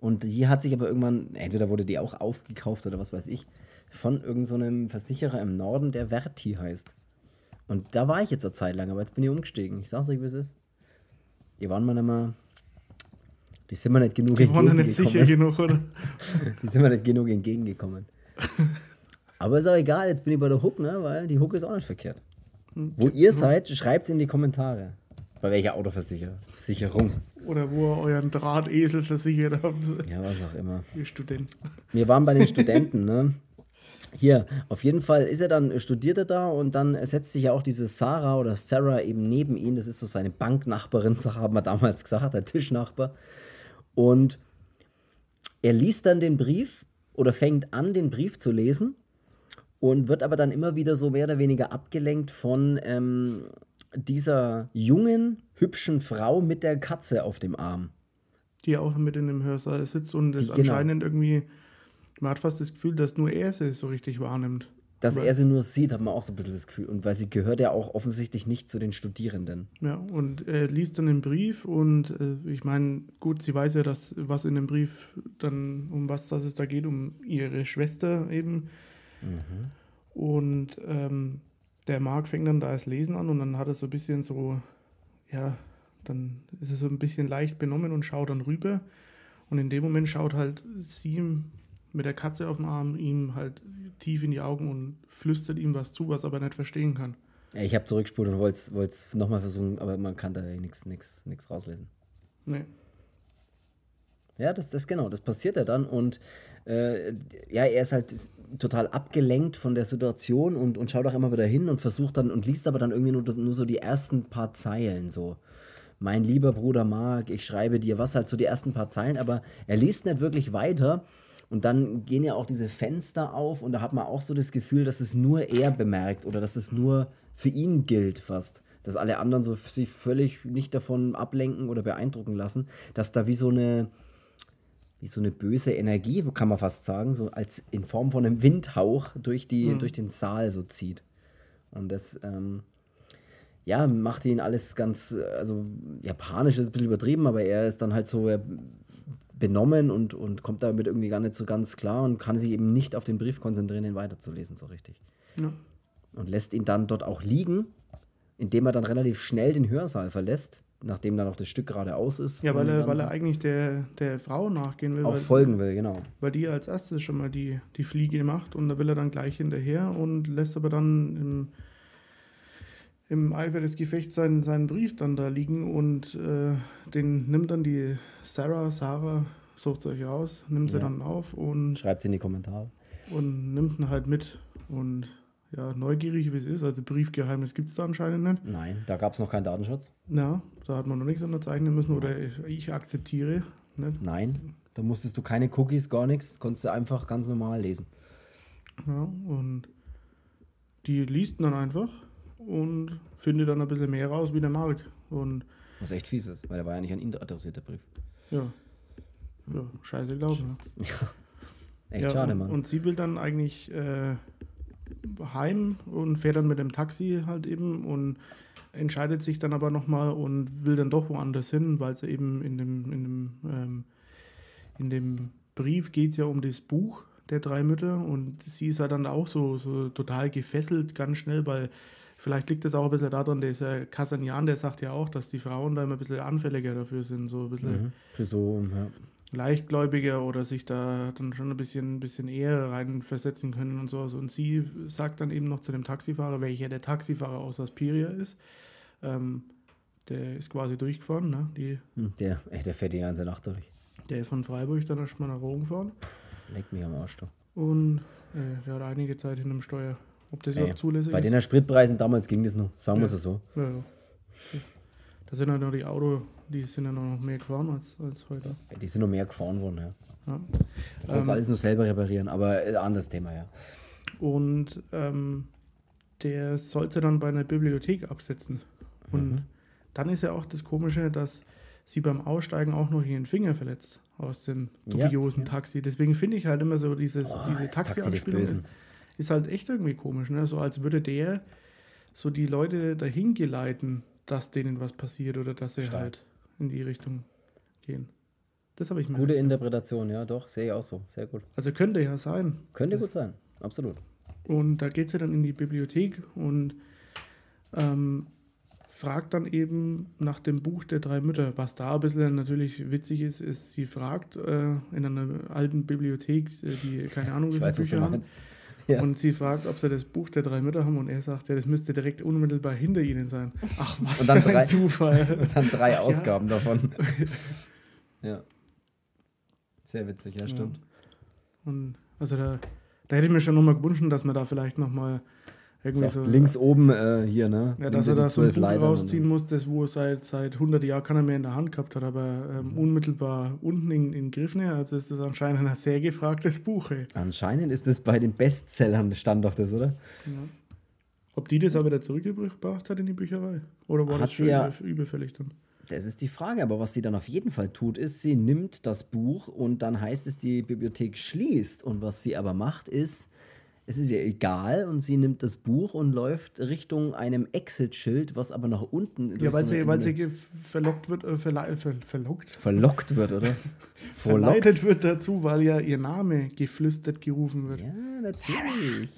Und die hat sich aber irgendwann, entweder wurde die auch aufgekauft oder was weiß ich, von irgendeinem so Versicherer im Norden, der Verti heißt. Und da war ich jetzt eine Zeit lang, aber jetzt bin ich umgestiegen. Ich sag's euch, wie es ist. Die waren mir nicht mehr. Die sind mir nicht genug die waren nicht sicher genug, oder? die sind mir nicht genug entgegengekommen. aber ist auch egal, jetzt bin ich bei der Hook, ne? Weil die Hook ist auch nicht verkehrt. Hm, wo ihr seid, schreibt's in die Kommentare. Bei welcher Autoversicherung? Oder wo ihr euren Drahtesel versichert habt. Ja, was auch immer. Ihr Studenten. Wir waren bei den Studenten, ne? Hier, auf jeden Fall ist er dann, studiert er da und dann setzt sich ja auch diese Sarah oder Sarah eben neben ihn. Das ist so seine Banknachbarin, haben wir damals gesagt, der Tischnachbar. Und er liest dann den Brief oder fängt an, den Brief zu lesen und wird aber dann immer wieder so mehr oder weniger abgelenkt von ähm, dieser jungen, hübschen Frau mit der Katze auf dem Arm. Die auch mit in dem Hörsaal sitzt und es genau. anscheinend irgendwie man hat fast das Gefühl, dass nur er sie so richtig wahrnimmt. Dass er sie nur sieht, hat man auch so ein bisschen das Gefühl. Und weil sie gehört ja auch offensichtlich nicht zu den Studierenden. Ja, und er liest dann den Brief und äh, ich meine, gut, sie weiß ja, dass was in dem Brief dann, um was das es da geht, um ihre Schwester eben. Mhm. Und ähm, der Marc fängt dann da das Lesen an und dann hat er so ein bisschen so, ja, dann ist er so ein bisschen leicht benommen und schaut dann rüber. Und in dem Moment schaut halt sie mit der Katze auf dem Arm ihm halt tief in die Augen und flüstert ihm was zu, was er aber nicht verstehen kann. Ja, ich habe zurückgespult und wollte es nochmal versuchen, aber man kann da nichts rauslesen. Nee. Ja, das, das genau, das passiert ja dann und äh, ja, er ist halt total abgelenkt von der Situation und, und schaut auch immer wieder hin und versucht dann und liest aber dann irgendwie nur, nur so die ersten paar Zeilen so. Mein lieber Bruder Mark, ich schreibe dir was, halt so die ersten paar Zeilen, aber er liest nicht wirklich weiter und dann gehen ja auch diese Fenster auf und da hat man auch so das Gefühl, dass es nur er bemerkt oder dass es nur für ihn gilt fast. Dass alle anderen so sich völlig nicht davon ablenken oder beeindrucken lassen, dass da wie so eine, wie so eine böse Energie, kann man fast sagen, so als in Form von einem Windhauch durch, die, mhm. durch den Saal so zieht. Und das, ähm, ja, macht ihn alles ganz, also japanisch ist ein bisschen übertrieben, aber er ist dann halt so, benommen und, und kommt damit irgendwie gar nicht so ganz klar und kann sich eben nicht auf den Brief konzentrieren, ihn weiterzulesen, so richtig. Ja. Und lässt ihn dann dort auch liegen, indem er dann relativ schnell den Hörsaal verlässt, nachdem dann auch das Stück gerade aus ist. Ja, weil er, weil er eigentlich der, der Frau nachgehen will. Auch weil, folgen will, genau. Weil die als erstes schon mal die, die Fliege macht und da will er dann gleich hinterher und lässt aber dann im, im Eifer des Gefechts seinen, seinen Brief dann da liegen und äh, den nimmt dann die Sarah, Sarah, sucht euch aus, nimmt sie ja. dann auf und. Schreibt sie in die Kommentare. Und nimmt ihn halt mit. Und ja, neugierig wie es ist, also Briefgeheimnis gibt es da anscheinend nicht. Nein, da gab es noch keinen Datenschutz. Ja, da hat man noch nichts unterzeichnen müssen oder ich akzeptiere. Nicht? Nein, da musstest du keine Cookies, gar nichts, konntest du einfach ganz normal lesen. Ja, und die liest dann einfach und finde dann ein bisschen mehr raus wie der Mark. Und Was echt fies ist, weil der war ja nicht an ihn adressiert, der Brief. Ja. Ja, scheiße glauben. Ja. Echt ja, schade, und, Mann. Und sie will dann eigentlich äh, heim und fährt dann mit dem Taxi halt eben und entscheidet sich dann aber nochmal und will dann doch woanders hin, weil sie eben in dem, in dem, ähm, in dem Brief geht es ja um das Buch der drei Mütter und sie ist halt dann auch so, so total gefesselt ganz schnell, weil Vielleicht liegt es auch ein bisschen daran, dieser Kasanian, der sagt ja auch, dass die Frauen da immer ein bisschen anfälliger dafür sind, so ein bisschen mhm. Für so, ja. Leichtgläubiger oder sich da dann schon ein bisschen, ein bisschen eher reinversetzen können und so. Und sie sagt dann eben noch zu dem Taxifahrer, welcher der Taxifahrer aus Aspiria ist. Ähm, der ist quasi durchgefahren, ne? Die, hm, der, ey, der fährt die ganze Nacht durch. Der ist von Freiburg dann erstmal nach Rom gefahren. Leckt mich am Arsch, du. Und äh, der hat einige Zeit hinter dem Steuer. Ob das überhaupt zulässig Bei ist? den Spritpreisen damals ging das noch, sagen wir es so. Ja, ja. Da sind halt noch die Auto, die sind ja noch mehr gefahren als, als heute. Die sind noch mehr gefahren worden, ja. ja. Da kannst ähm, alles nur selber reparieren, aber äh, anderes Thema, ja. Und ähm, der sollte dann bei einer Bibliothek absetzen. Und mhm. dann ist ja auch das Komische, dass sie beim Aussteigen auch noch ihren Finger verletzt aus dem dubiosen ja, Taxi. Deswegen finde ich halt immer so dieses, oh, diese Taxi-Anspielung ist halt echt irgendwie komisch, ne? So als würde der so die Leute dahin geleiten, dass denen was passiert oder dass sie Stark. halt in die Richtung gehen. Das habe ich mir. Gute Interpretation, ja, doch, sehe ich auch so. Sehr gut. Also könnte ja sein. Könnte gut sein, absolut. Und da geht sie dann in die Bibliothek und ähm, fragt dann eben nach dem Buch der drei Mütter. Was da ein bisschen natürlich witzig ist, ist, sie fragt äh, in einer alten Bibliothek, äh, die keine Ahnung, wie viele Bücher haben. Meinst. Ja. Und sie fragt, ob sie das Buch der drei Mütter haben und er sagt, ja, das müsste direkt unmittelbar hinter ihnen sein. Ach, was und dann für ein drei, Zufall. Und dann drei Ach, Ausgaben ja. davon. ja. Sehr witzig, ja, stimmt. Und also da, Da hätte ich mir schon nochmal gewünscht, dass man da vielleicht nochmal irgendwie so. Links oben äh, hier, ne? Ja, dass er da so ein Buch rausziehen muss, das wo seit, seit 100 Jahren keiner mehr in der Hand gehabt hat, aber ähm, unmittelbar unten in, in Griffne, also ist das anscheinend ein sehr gefragtes Buch. Ey. Anscheinend ist das bei den Bestsellern stand doch das, oder? Ja. Ob die das aber wieder zurückgebracht hat in die Bücherei? Oder war hat das schon ja, überfällig dann? Das ist die Frage, aber was sie dann auf jeden Fall tut, ist, sie nimmt das Buch und dann heißt es, die Bibliothek schließt. Und was sie aber macht, ist, es ist ihr egal und sie nimmt das Buch und läuft Richtung einem Exit-Schild, was aber nach unten. Ja, weil, so sie, weil sie verlockt wird, äh, verla ver verlockt. Verlockt wird, oder? Verleitet wird dazu, weil ja ihr Name geflüstert gerufen wird. Ja, natürlich.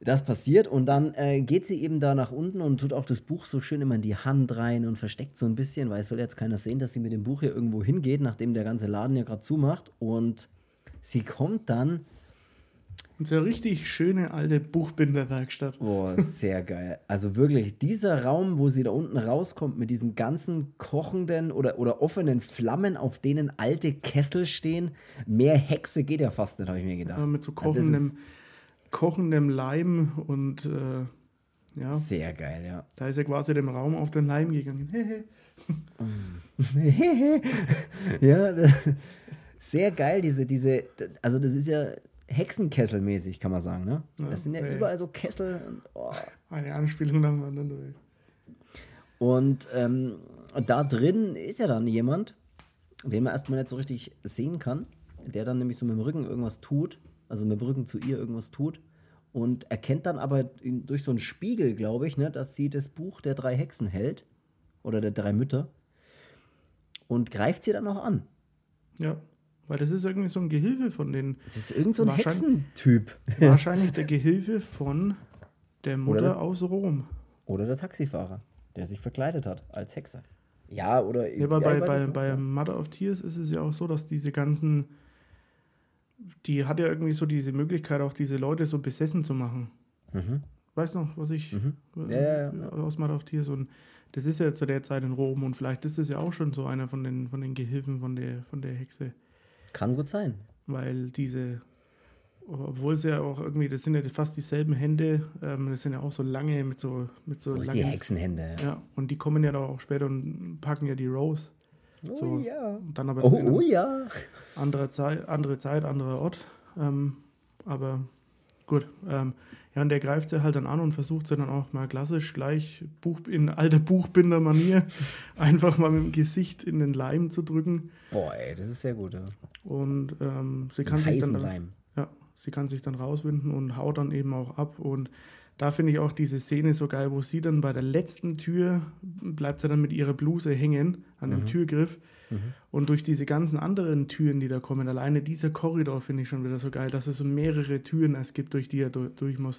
Das passiert und dann äh, geht sie eben da nach unten und tut auch das Buch so schön immer in die Hand rein und versteckt so ein bisschen, weil es soll jetzt keiner sehen, dass sie mit dem Buch hier irgendwo hingeht, nachdem der ganze Laden ja gerade zumacht. Und sie kommt dann eine richtig schöne alte Buchbinderwerkstatt. Boah, sehr geil. Also wirklich, dieser Raum, wo sie da unten rauskommt, mit diesen ganzen kochenden oder, oder offenen Flammen, auf denen alte Kessel stehen, mehr Hexe geht ja fast nicht, habe ich mir gedacht. Ja, mit so kochendem, kochendem Leim und äh, ja. Sehr geil, ja. Da ist ja quasi dem Raum auf den Leim gegangen. ja, sehr geil, diese, diese, also das ist ja Hexenkesselmäßig, kann man sagen. Ne? Ja, das sind ja ey. überall so Kessel. Und, oh. Eine Anspielung nach dem anderen. Und ähm, da drin ist ja dann jemand, den man erstmal nicht so richtig sehen kann, der dann nämlich so mit dem Rücken irgendwas tut, also mit dem Rücken zu ihr irgendwas tut und erkennt dann aber durch so einen Spiegel, glaube ich, ne, dass sie das Buch der drei Hexen hält oder der drei Mütter und greift sie dann auch an. Ja. Weil das ist irgendwie so ein Gehilfe von den. Das ist irgend so ein Hexentyp. Wahrscheinlich der Gehilfe von der Mutter der, aus Rom. Oder der Taxifahrer, der sich verkleidet hat als Hexe. Ja, oder. Ja, aber ja, bei, bei, bei Mother of Tears ist es ja auch so, dass diese ganzen. Die hat ja irgendwie so diese Möglichkeit, auch diese Leute so besessen zu machen. Mhm. Weißt du noch, was ich mhm. ja, ja, ja. aus Mother of Tears und das ist ja zu der Zeit in Rom und vielleicht ist es ja auch schon so einer von den, von den Gehilfen von der, von der Hexe. Kann gut sein. Weil diese, obwohl es ja auch irgendwie, das sind ja fast dieselben Hände, ähm, das sind ja auch so lange mit so mit so, so langen, die Hexenhände. Ja. ja, und die kommen ja auch später und packen ja die Rose. Oh so, ja. Dann aber oh, oh ja. Andere Zeit, andere Zeit, anderer Ort. Ähm, aber gut. Ähm, ja, und der greift sie halt dann an und versucht sie dann auch mal klassisch gleich Buch, in alter Buchbinder-Manier einfach mal mit dem Gesicht in den Leim zu drücken. Boah, ey, das ist sehr gut, ja. Und ähm, sie kann sich dann, Leim. Ja, sie kann sich dann rauswinden und haut dann eben auch ab. Und da finde ich auch diese Szene so geil, wo sie dann bei der letzten Tür bleibt sie dann mit ihrer Bluse hängen an dem mhm. Türgriff. Mhm. Und durch diese ganzen anderen Türen, die da kommen, alleine dieser Korridor finde ich schon wieder so geil, dass es so mehrere Türen es gibt, durch die er durch, muss.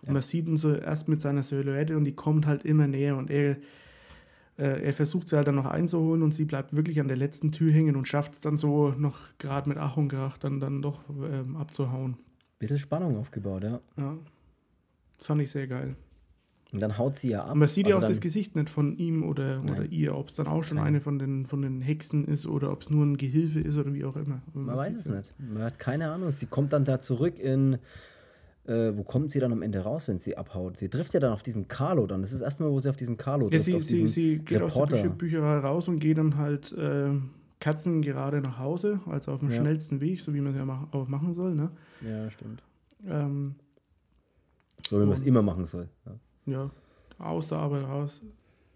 Und ja. man sieht ihn so erst mit seiner Silhouette und die kommt halt immer näher und er, äh, er versucht sie halt dann noch einzuholen und sie bleibt wirklich an der letzten Tür hängen und schafft es dann so noch gerade mit Ach und Krach dann, dann doch ähm, abzuhauen. Bisschen Spannung aufgebaut, ja. Ja. Das fand ich sehr geil. Und dann haut sie ja ab. man sieht also ja auch das Gesicht nicht von ihm oder, oder ihr, ob es dann auch schon Nein. eine von den, von den Hexen ist oder ob es nur ein Gehilfe ist oder wie auch immer. Man, man weiß es ja. nicht. Man hat keine Ahnung. Sie kommt dann da zurück in. Äh, wo kommt sie dann am Ende raus, wenn sie abhaut? Sie trifft ja dann auf diesen Carlo dann. Das ist das erste Mal, wo sie auf diesen Carlo trifft. Ja, sie, sie, sie geht Reporter. aus der Bücher, Bücherei raus und geht dann halt äh, Katzen gerade nach Hause, also auf dem ja. schnellsten Weg, so wie man es ja mach, auch machen soll. Ne? Ja, stimmt. Ähm, so wie man es immer machen soll. Ja. ja, aus der Arbeit raus,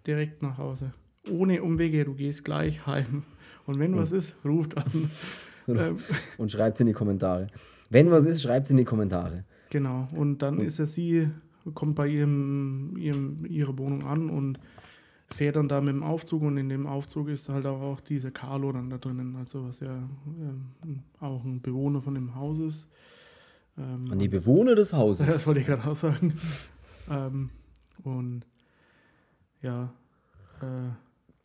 direkt nach Hause. Ohne Umwege, du gehst gleich heim. Und wenn ja. was ist, ruft an. Ähm. Und schreibt es in die Kommentare. Wenn was ist, schreibt es in die Kommentare. Genau. Und dann und ist er sie, kommt bei ihrem, ihrem, ihrer Wohnung an und fährt dann da mit dem Aufzug und in dem Aufzug ist halt auch, auch dieser Carlo dann da drinnen, also was ja ähm, auch ein Bewohner von dem Haus ist. Ähm, An die Bewohner des Hauses. Das wollte ich gerade auch sagen. ähm, und ja, äh,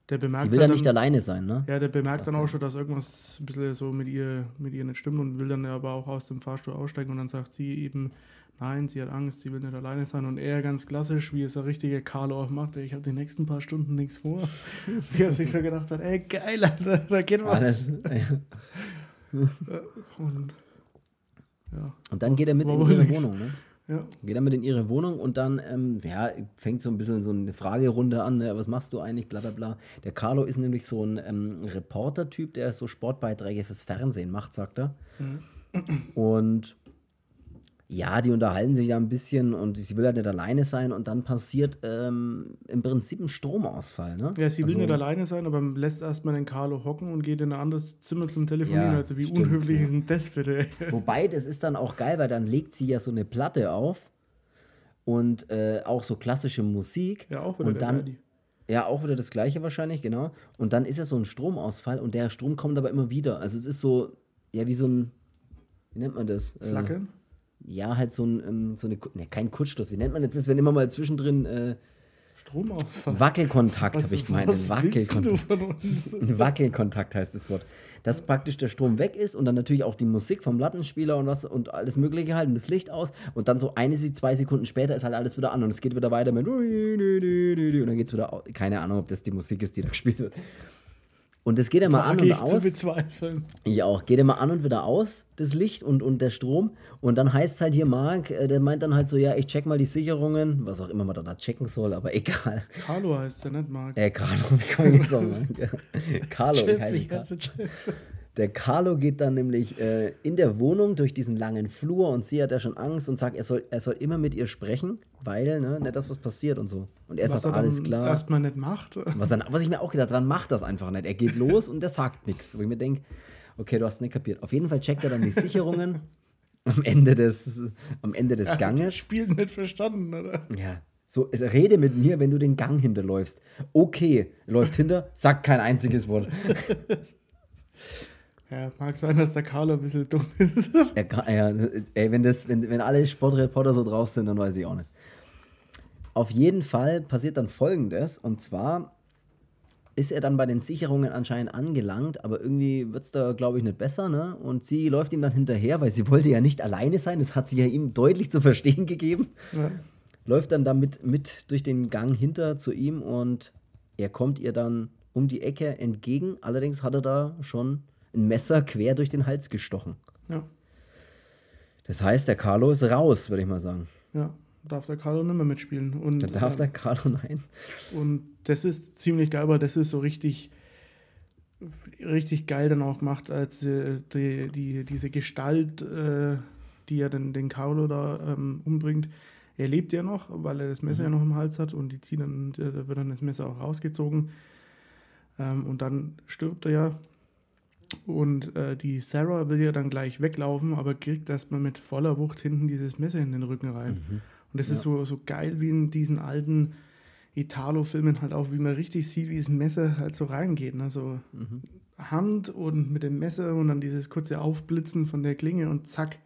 der bemerkt. Sie will ja nicht alleine sein, ne? Ja, der bemerkt dann auch schon, dass irgendwas ein bisschen so mit ihr, mit ihr nicht stimmt und will dann aber auch aus dem Fahrstuhl aussteigen und dann sagt sie eben, nein, sie hat Angst, sie will nicht alleine sein und er ganz klassisch, wie es der richtige Carlo auch macht, ich habe die nächsten paar Stunden nichts vor. wie er sich schon gedacht hat, ey, geil, Alter, da geht was. Alles, ja. und Ja. Und dann geht er mit in ihre Wohnung. Ne? Ja. Geht er mit in ihre Wohnung und dann ähm, ja, fängt so ein bisschen so eine Fragerunde an, ne? was machst du eigentlich, bla bla bla. Der Carlo ist nämlich so ein ähm, Reporter-Typ, der so Sportbeiträge fürs Fernsehen macht, sagt er. Mhm. Und ja, die unterhalten sich ja ein bisschen und sie will ja nicht alleine sein und dann passiert ähm, im Prinzip ein Stromausfall. Ne? Ja, sie will also, nicht alleine sein, aber lässt erstmal den Carlo hocken und geht in ein anderes Zimmer zum Telefonieren. Ja, also wie stimmt, unhöflich ja. ist denn das bitte? Wobei, das ist dann auch geil, weil dann legt sie ja so eine Platte auf und äh, auch so klassische Musik. Ja, auch wieder und dann, Daddy. Ja, auch wieder das gleiche wahrscheinlich, genau. Und dann ist ja so ein Stromausfall und der Strom kommt aber immer wieder. Also es ist so, ja, wie so ein, wie nennt man das? Flackern? Äh, ja, halt so, ein, ähm, so eine, ne, kein Kurzschluss, wie nennt man jetzt das, wenn immer mal zwischendrin äh, Stromausfall. Wackelkontakt habe ich gemeint. Wackelkontakt. Ein Wackelkontakt heißt das Wort. Dass praktisch der Strom weg ist und dann natürlich auch die Musik vom Lattenspieler und was und alles Mögliche halt und das Licht aus und dann so eine, zwei Sekunden später ist halt alles wieder an und es geht wieder weiter mit und dann geht es wieder aus. Keine Ahnung, ob das die Musik ist, die da gespielt wird. Und das geht immer an und aus. Zu bezweifeln. Ich auch. Geht immer an und wieder aus, das Licht und, und der Strom. Und dann heißt es halt hier, Marc, äh, der meint dann halt so, ja, ich check mal die Sicherungen, was auch immer man da checken soll, aber egal. Carlo heißt der, nicht Marc. Äh, Carlo, wie kann ich jetzt sagen? Carlo, ich heiße Carlo. Der Carlo geht dann nämlich äh, in der Wohnung durch diesen langen Flur und sie hat ja schon Angst und sagt, er soll, er soll immer mit ihr sprechen, weil, ne, nicht das, was passiert und so. Und er sagt, alles klar. Erstmal nicht macht. Was, dann, was ich mir auch gedacht habe, dann macht das einfach nicht. Er geht los und der sagt nichts. Wo ich mir denke, okay, du hast es nicht kapiert. Auf jeden Fall checkt er dann die Sicherungen am Ende des, am Ende des er Ganges. Das Spiel nicht verstanden, oder? Ja. So, rede mit mir, wenn du den Gang hinterläufst. Okay, läuft hinter, sagt kein einziges Wort. Ja, mag sein, dass der Carlo ein bisschen dumm ist. Ja, ja ey, wenn, das, wenn, wenn alle Sportreporter so drauf sind, dann weiß ich auch nicht. Auf jeden Fall passiert dann folgendes: Und zwar ist er dann bei den Sicherungen anscheinend angelangt, aber irgendwie wird es da, glaube ich, nicht besser. Ne? Und sie läuft ihm dann hinterher, weil sie wollte ja nicht alleine sein. Das hat sie ja ihm deutlich zu verstehen gegeben. Ja. Läuft dann damit mit durch den Gang hinter zu ihm und er kommt ihr dann um die Ecke entgegen. Allerdings hat er da schon ein Messer quer durch den Hals gestochen. Ja. Das heißt, der Carlo ist raus, würde ich mal sagen. Ja, darf der Carlo nicht mehr mitspielen. Und, Dann darf äh, der Carlo nein. Und das ist ziemlich geil, aber das ist so richtig, richtig geil dann auch gemacht, als äh, die, die, diese Gestalt, äh, die ja den, den Carlo da ähm, umbringt. Er lebt ja noch, weil er das Messer mhm. ja noch im Hals hat und die ziehen dann, da wird dann das Messer auch rausgezogen. Ähm, und dann stirbt er ja und äh, die Sarah will ja dann gleich weglaufen, aber kriegt erstmal mit voller Wucht hinten dieses Messer in den Rücken rein. Mhm. Und das ja. ist so, so geil wie in diesen alten Italo-Filmen halt auch, wie man richtig sieht, wie das Messer halt so reingeht. Ne? So mhm. Hand und mit dem Messer und dann dieses kurze Aufblitzen von der Klinge und zack.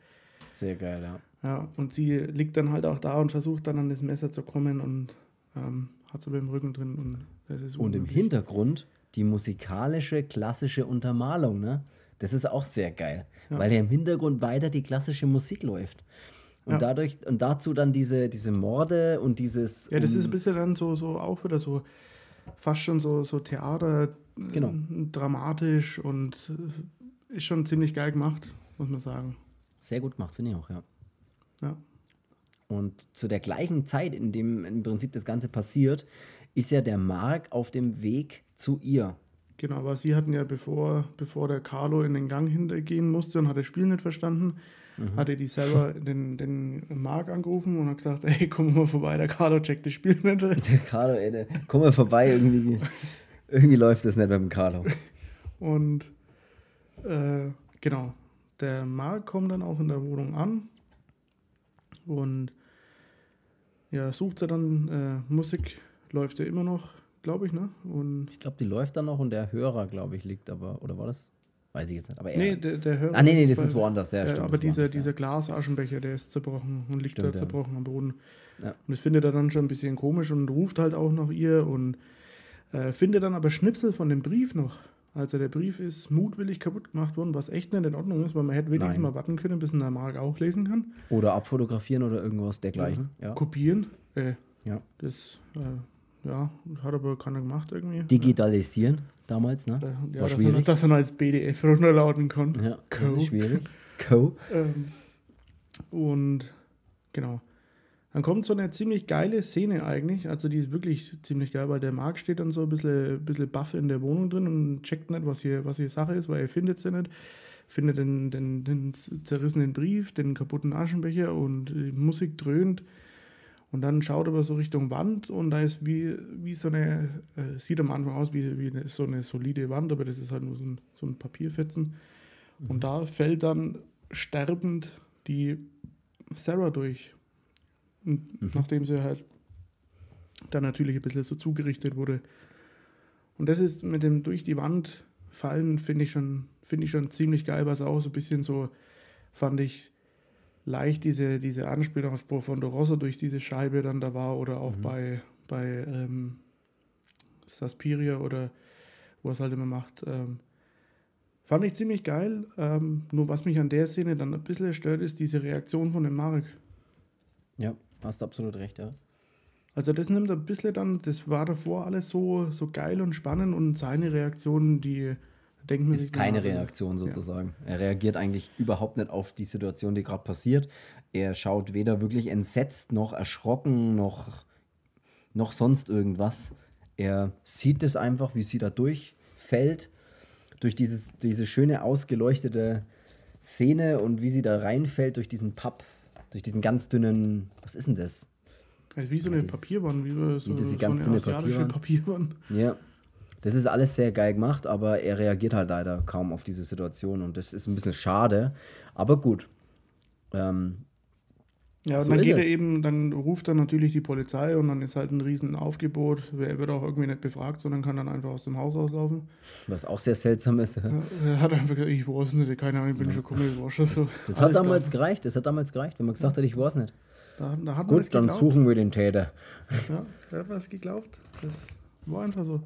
Sehr geil, ja. Ja, und sie liegt dann halt auch da und versucht dann an das Messer zu kommen und ähm, hat so beim Rücken drin. Und, das ist und im Hintergrund die musikalische, klassische Untermalung, ne? Das ist auch sehr geil, ja. weil ja im Hintergrund weiter die klassische Musik läuft. Und ja. dadurch, und dazu dann diese, diese Morde und dieses. Ja, das um, ist ein bisschen dann so, so auch wieder so fast schon so, so Theater, genau. dramatisch und ist schon ziemlich geil gemacht, muss man sagen. Sehr gut gemacht, finde ich auch, ja. Ja. Und zu der gleichen Zeit, in dem im Prinzip das Ganze passiert, ist ja der Mark auf dem Weg zu ihr. Genau, aber sie hatten ja, bevor, bevor der Carlo in den Gang hintergehen musste und hat das Spiel nicht verstanden, mhm. hatte die selber den, den Mark angerufen und hat gesagt, ey, komm mal vorbei, der Carlo checkt das Spiel nicht. Der Carlo, ey, der, komm mal vorbei, irgendwie, irgendwie läuft das nicht beim Carlo. Und äh, genau, der Mark kommt dann auch in der Wohnung an und ja, sucht sie dann äh, Musik läuft ja immer noch, glaube ich, ne? Und ich glaube, die läuft dann noch und der Hörer, glaube ich, liegt aber, oder war das? Weiß ich jetzt nicht. Aber er, nee, der, der Hörer. Ah, nee, nee, das ist woanders, ja, stimmt. Aber dieser, dieser Glasaschenbecher, der ist zerbrochen und liegt stimmt, da zerbrochen ja. am Boden. Ja. Und das findet er dann schon ein bisschen komisch und ruft halt auch nach ihr und äh, findet dann aber Schnipsel von dem Brief noch. Also der Brief ist mutwillig kaputt gemacht worden, was echt nicht in Ordnung ist, weil man hätte wirklich Nein. mal warten können, bis ein der Mark auch lesen kann. Oder abfotografieren oder irgendwas dergleichen. Ja. Kopieren. Äh, ja. Das äh, ja, hat aber keiner gemacht irgendwie. Digitalisieren damals, ne? Ja, War dass, schwierig. Er, dass er als PDF runterladen kann. Ja, Co. das ist schwierig. Co. Ähm, Und genau. Dann kommt so eine ziemlich geile Szene eigentlich. Also die ist wirklich ziemlich geil, weil der Marc steht dann so ein bisschen, bisschen baff in der Wohnung drin und checkt nicht, was hier, was hier Sache ist, weil er findet sie nicht. Findet den, den, den zerrissenen Brief, den kaputten Aschenbecher und die Musik dröhnt. Und dann schaut er so Richtung Wand und da ist wie, wie so eine, äh, sieht am Anfang aus wie, wie eine, so eine solide Wand, aber das ist halt nur so ein, so ein Papierfetzen. Mhm. Und da fällt dann sterbend die Sarah durch. Und mhm. nachdem sie halt dann natürlich ein bisschen so zugerichtet wurde. Und das ist mit dem durch die Wand fallen, finde ich, schon, find ich schon ziemlich geil, was auch so ein bisschen so, fand ich, leicht diese, diese Anspielung auf Profondo Rosso durch diese Scheibe dann da war oder auch mhm. bei, bei ähm, Saspiria oder wo es halt immer macht. Ähm, fand ich ziemlich geil. Ähm, nur was mich an der Szene dann ein bisschen stört, ist diese Reaktion von dem Mark. Ja, hast absolut recht, ja. Also das nimmt ein bisschen dann, das war davor alles so, so geil und spannend und seine Reaktion, die denkt man ist keine Reaktion sozusagen. Ja. Er reagiert eigentlich überhaupt nicht auf die Situation, die gerade passiert. Er schaut weder wirklich entsetzt noch erschrocken noch, noch sonst irgendwas. Er sieht es einfach, wie sie da durchfällt, durch dieses, diese schöne ausgeleuchtete Szene und wie sie da reinfällt durch diesen Papp, durch diesen ganz dünnen, was ist denn das? Wie so eine ja, Papierwand, wie so, wie diese ganz so eine dünne Papierwand. Papierwand. Ja, das ist alles sehr geil gemacht, aber er reagiert halt leider kaum auf diese Situation und das ist ein bisschen schade. Aber gut. Ähm, ja, und so dann geht er eben, dann ruft er natürlich die Polizei und dann ist halt ein riesen Aufgebot. Er wird auch irgendwie nicht befragt, sondern kann dann einfach aus dem Haus rauslaufen. Was auch sehr seltsam ist. Ja. er hat einfach gesagt, ich weiß nicht, keine Ahnung, ich bin ja. schon gekommen, ich war schon so. Das, das hat damals klar. gereicht, das hat damals gereicht, wenn man gesagt hat, ich weiß nicht. Da, da Gut, dann suchen wir den Täter. Ja, er hat was geglaubt. Das war einfach so.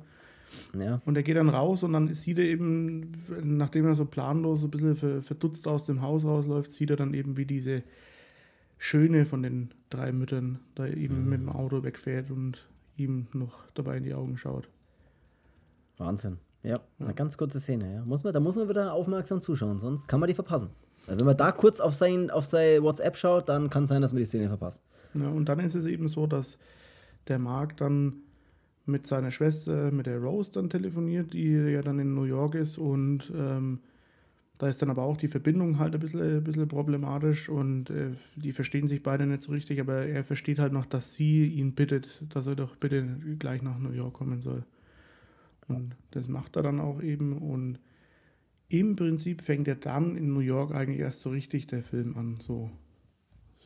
Ja. Und er geht dann raus und dann sieht er eben, nachdem er so planlos ein bisschen verdutzt aus dem Haus rausläuft, sieht er dann eben, wie diese Schöne von den drei Müttern da eben mhm. mit dem Auto wegfährt und ihm noch dabei in die Augen schaut. Wahnsinn. Ja, ja. eine ganz kurze Szene. Ja. Muss man, da muss man wieder aufmerksam zuschauen, sonst kann man die verpassen. Also wenn man da kurz auf sein, auf sein WhatsApp schaut, dann kann es sein, dass man die Szene verpasst. Ja, und dann ist es eben so, dass der Marc dann mit seiner Schwester, mit der Rose dann telefoniert, die ja dann in New York ist und ähm, da ist dann aber auch die Verbindung halt ein bisschen, ein bisschen problematisch und äh, die verstehen sich beide nicht so richtig, aber er versteht halt noch, dass sie ihn bittet, dass er doch bitte gleich nach New York kommen soll. Und das macht er dann auch eben und im Prinzip fängt er dann in New York eigentlich erst so richtig der Film an, so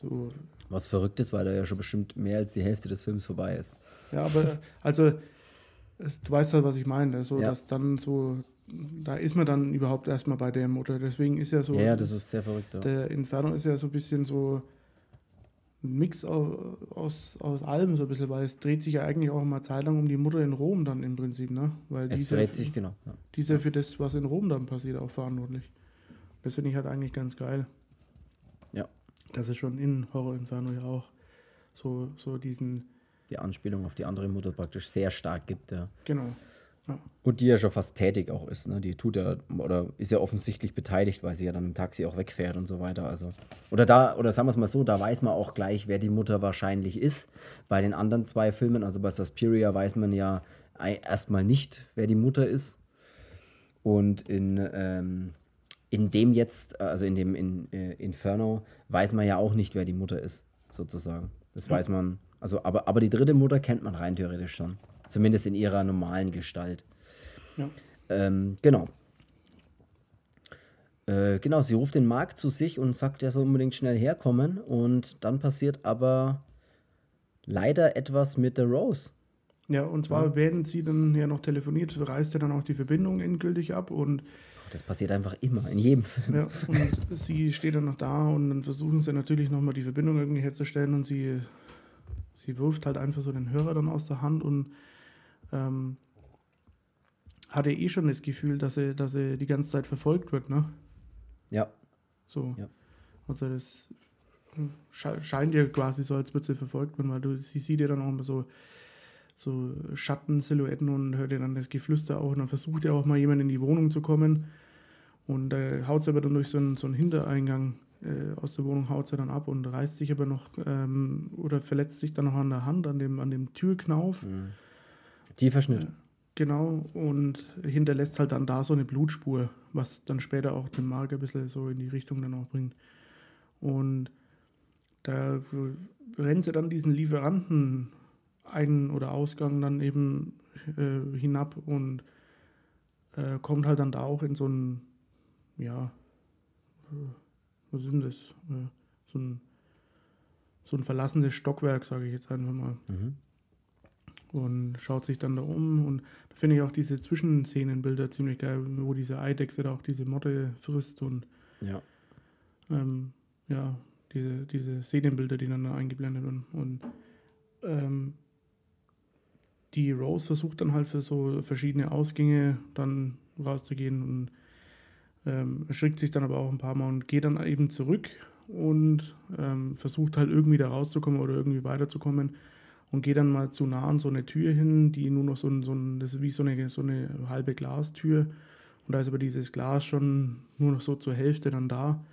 so. Was verrückt ist, weil da ja schon bestimmt mehr als die Hälfte des Films vorbei ist. Ja, aber also du weißt halt, was ich meine. So, ja. dass dann so, da ist man dann überhaupt erstmal bei der Mutter. Deswegen ist ja so. Ja, das ist sehr verrückt. Der Inferno ist ja so ein bisschen so ein Mix aus, aus, allem so ein bisschen, weil es dreht sich ja eigentlich auch mal Zeit lang um die Mutter in Rom dann im Prinzip, ne? Weil es dreht sich, genau. Ja. Die ist ja für das, was in Rom dann passiert, auch verantwortlich. Das finde ich halt eigentlich ganz geil das ist schon in Horror Inferno ja auch so, so diesen. Die Anspielung auf die andere Mutter praktisch sehr stark gibt, ja. Genau. Ja. Und die ja schon fast tätig auch ist, ne? Die tut ja, oder ist ja offensichtlich beteiligt, weil sie ja dann im Taxi auch wegfährt und so weiter. Also. Oder da, oder sagen wir es mal so, da weiß man auch gleich, wer die Mutter wahrscheinlich ist. Bei den anderen zwei Filmen, also bei Suspiria weiß man ja erstmal nicht, wer die Mutter ist. Und in ähm, in dem jetzt, äh, also in dem in, äh, Inferno, weiß man ja auch nicht, wer die Mutter ist, sozusagen. Das weiß man. Also, aber, aber die dritte Mutter kennt man rein theoretisch schon. Zumindest in ihrer normalen Gestalt. Ja. Ähm, genau. Äh, genau, sie ruft den Mark zu sich und sagt, er soll unbedingt schnell herkommen. Und dann passiert aber leider etwas mit der Rose. Ja, und zwar, ja. während sie dann ja noch telefoniert, reißt er dann auch die Verbindung endgültig ab und das passiert einfach immer, in jedem Film. Ja, und sie steht dann noch da und dann versuchen sie natürlich nochmal die Verbindung irgendwie herzustellen und sie, sie wirft halt einfach so den Hörer dann aus der Hand und ähm, hatte eh schon das Gefühl, dass er, dass er die ganze Zeit verfolgt wird, ne? Ja. So. Ja. Also das scheint ja quasi so, als würde sie verfolgt werden, weil du, sie sieht ja dann auch immer so, so Schattensilhouetten und hört ja dann das Geflüster auch und dann versucht ja auch mal jemand in die Wohnung zu kommen und äh, haut es aber dann durch so einen, so einen Hintereingang äh, aus der Wohnung haut sie dann ab und reißt sich aber noch ähm, oder verletzt sich dann noch an der Hand, an dem, an dem Türknauf. Mhm. Tiefer Schnitt. Äh, genau, und hinterlässt halt dann da so eine Blutspur, was dann später auch den Mark ein bisschen so in die Richtung dann auch bringt. Und da rennt sie dann diesen Lieferanten Ein- oder Ausgang dann eben äh, hinab und äh, kommt halt dann da auch in so ein, ja, äh, was ist denn das? Äh, so, ein, so ein verlassenes Stockwerk, sage ich jetzt einfach mal. Mhm. Und schaut sich dann da um und da finde ich auch diese Zwischenszenenbilder ziemlich geil, wo diese Eidechse da auch diese Motte frisst und ja, ähm, ja diese, diese Szenenbilder, die dann da eingeblendet werden. Und ähm, die Rose versucht dann halt für so verschiedene Ausgänge dann rauszugehen und ähm, erschrickt sich dann aber auch ein paar Mal und geht dann eben zurück und ähm, versucht halt irgendwie da rauszukommen oder irgendwie weiterzukommen und geht dann mal zu nah an so eine Tür hin, die nur noch so ein, so ein das ist wie so eine, so eine halbe Glastür und da ist aber dieses Glas schon nur noch so zur Hälfte dann da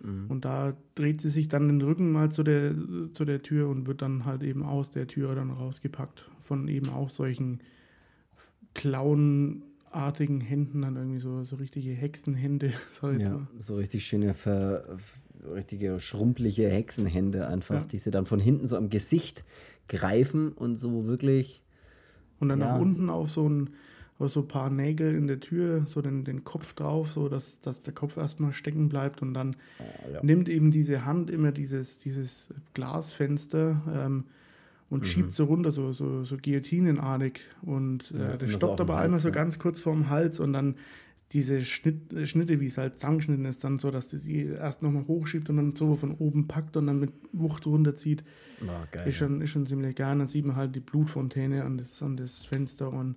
mhm. und da dreht sie sich dann den Rücken mal zu der, zu der Tür und wird dann halt eben aus der Tür dann rausgepackt von eben auch solchen Klauen artigen Händen, dann irgendwie so, so richtige Hexenhände. ja, so richtig schöne, ver, richtige schrumpelige Hexenhände einfach, ja. die sie dann von hinten so am Gesicht greifen und so wirklich. Und dann ja, nach unten auf so ein, auf so ein paar Nägel in der Tür, so den, den Kopf drauf, so dass, dass der Kopf erstmal stecken bleibt und dann oh, ja. nimmt eben diese Hand immer dieses, dieses Glasfenster. Ähm, und mhm. schiebt so runter, so, so, so guillotinenartig. Und äh, ja, der stoppt aber einmal so ganz kurz vorm Hals und dann diese Schnitt, äh, Schnitte, wie es halt zusammengeschnitten ist, dann so, dass sie erst nochmal hochschiebt und dann so von oben packt und dann mit Wucht runterzieht. Oh, geil, ist, schon, ist schon ziemlich geil. Und dann sieht man halt die Blutfontäne an das, an das Fenster und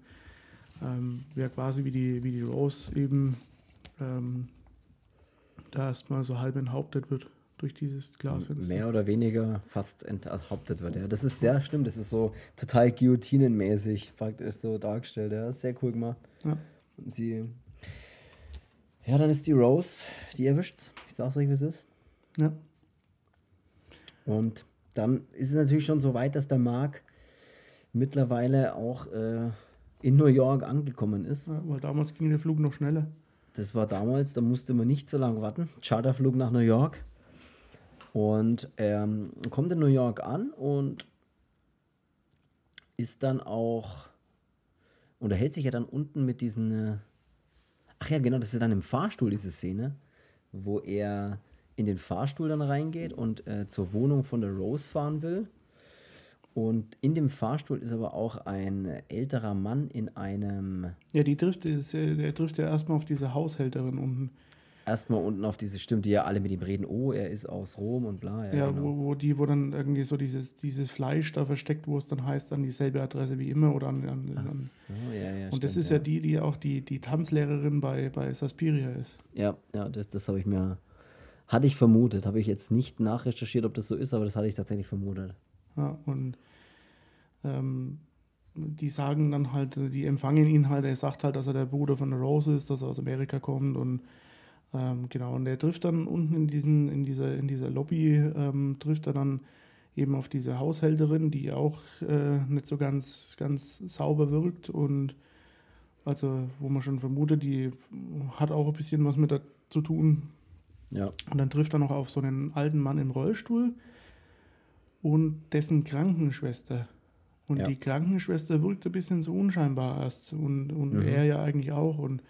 ähm, ja, quasi wie die, wie die Rose eben ähm, da erstmal so halb enthauptet wird durch dieses Glasfenster. Mehr oder weniger fast enthauptet wird. Ja. Das ist sehr schlimm. Das ist so total guillotinenmäßig praktisch so dargestellt. Ja. Sehr cool gemacht. Ja. Und sie. Ja, dann ist die Rose, die erwischt. Ich sag's euch, wie es ist. Ja. Und dann ist es natürlich schon so weit, dass der Mark mittlerweile auch äh, in New York angekommen ist. Ja, weil damals ging der Flug noch schneller. Das war damals, da musste man nicht so lange warten. Charterflug nach New York. Und ähm, kommt in New York an und ist dann auch, unterhält sich ja dann unten mit diesen, äh, ach ja, genau, das ist dann im Fahrstuhl, diese Szene, wo er in den Fahrstuhl dann reingeht und äh, zur Wohnung von der Rose fahren will. Und in dem Fahrstuhl ist aber auch ein älterer Mann in einem. Ja, die trifft, der trifft ja erstmal auf diese Haushälterin unten erstmal unten auf diese Stimmen, die ja alle mit ihm reden, oh, er ist aus Rom und bla. Ja, ja genau. wo, wo, die, wo dann irgendwie so dieses, dieses Fleisch da versteckt, wo es dann heißt, an dieselbe Adresse wie immer oder an. an, an so, ja, ja. Und stimmt, das ist ja. die, die auch die, die Tanzlehrerin bei, bei Saspiria ist. Ja, ja, das, das habe ich mir. Hatte ich vermutet, habe ich jetzt nicht nachrecherchiert, ob das so ist, aber das hatte ich tatsächlich vermutet. Ja, und ähm, die sagen dann halt, die empfangen ihn halt, er sagt halt, dass er der Bruder von der Rose ist, dass er aus Amerika kommt und ähm, genau, und der trifft dann unten in, diesen, in, dieser, in dieser Lobby, ähm, trifft er dann eben auf diese Haushälterin, die auch äh, nicht so ganz, ganz sauber wirkt und also wo man schon vermutet, die hat auch ein bisschen was mit da zu tun. Ja. Und dann trifft er noch auf so einen alten Mann im Rollstuhl und dessen Krankenschwester. Und ja. die Krankenschwester wirkt ein bisschen so unscheinbar erst und, und mhm. er ja eigentlich auch. Und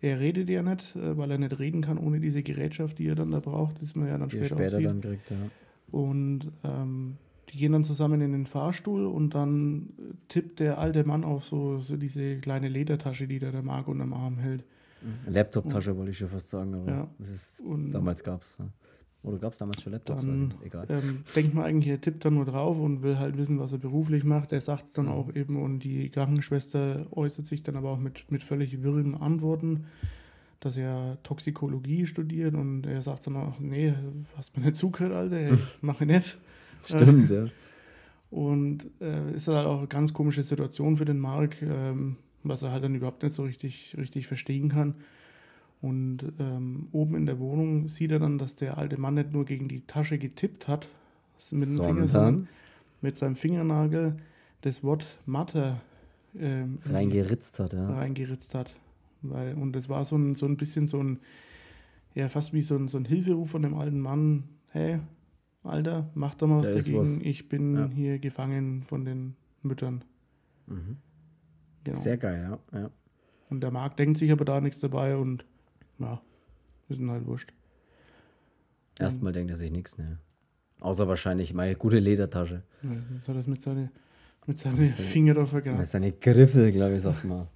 er redet ja nicht, äh, weil er nicht reden kann ohne diese Gerätschaft, die er dann da braucht, das man ja dann die später, später dann kriegt. Ja. Und ähm, die gehen dann zusammen in den Fahrstuhl und dann tippt der alte Mann auf so, so diese kleine Ledertasche, die da der Marc unterm Arm hält. Laptop-Tasche wollte ich schon fast sagen, aber ja. ist, damals gab es. Ne? Oder gab es damals schon Laptops? Dann, Egal. Ähm, denkt man eigentlich, er tippt da nur drauf und will halt wissen, was er beruflich macht. Er sagt es dann mhm. auch eben und die Krankenschwester äußert sich dann aber auch mit, mit völlig wirren Antworten, dass er Toxikologie studiert und er sagt dann auch, nee, hast mir nicht zugehört, Alter, ich mache nicht. Stimmt, ja. Und äh, ist halt auch eine ganz komische Situation für den Mark, ähm, was er halt dann überhaupt nicht so richtig, richtig verstehen kann. Und ähm, oben in der Wohnung sieht er dann, dass der alte Mann nicht nur gegen die Tasche getippt hat, mit dem Finger, sondern mit seinem Fingernagel das Wort Mathe ähm, reingeritzt hat. Ja. Reingeritzt hat. Weil, und das war so ein, so ein bisschen so ein, ja, fast wie so ein, so ein Hilferuf von dem alten Mann: Hey, Alter, mach doch mal was da dagegen. Was. Ich bin ja. hier gefangen von den Müttern. Mhm. Genau. Sehr geil, ja. ja. Und der Markt denkt sich aber da nichts dabei und ja, ist ihm halt wurscht. Erstmal denkt er sich nichts, ne? Außer wahrscheinlich meine gute Ledertasche. Ja, jetzt hat er das mit seinen mit seine Finger da vergrast. Mit seinen Griffel, glaube ich, sag mal.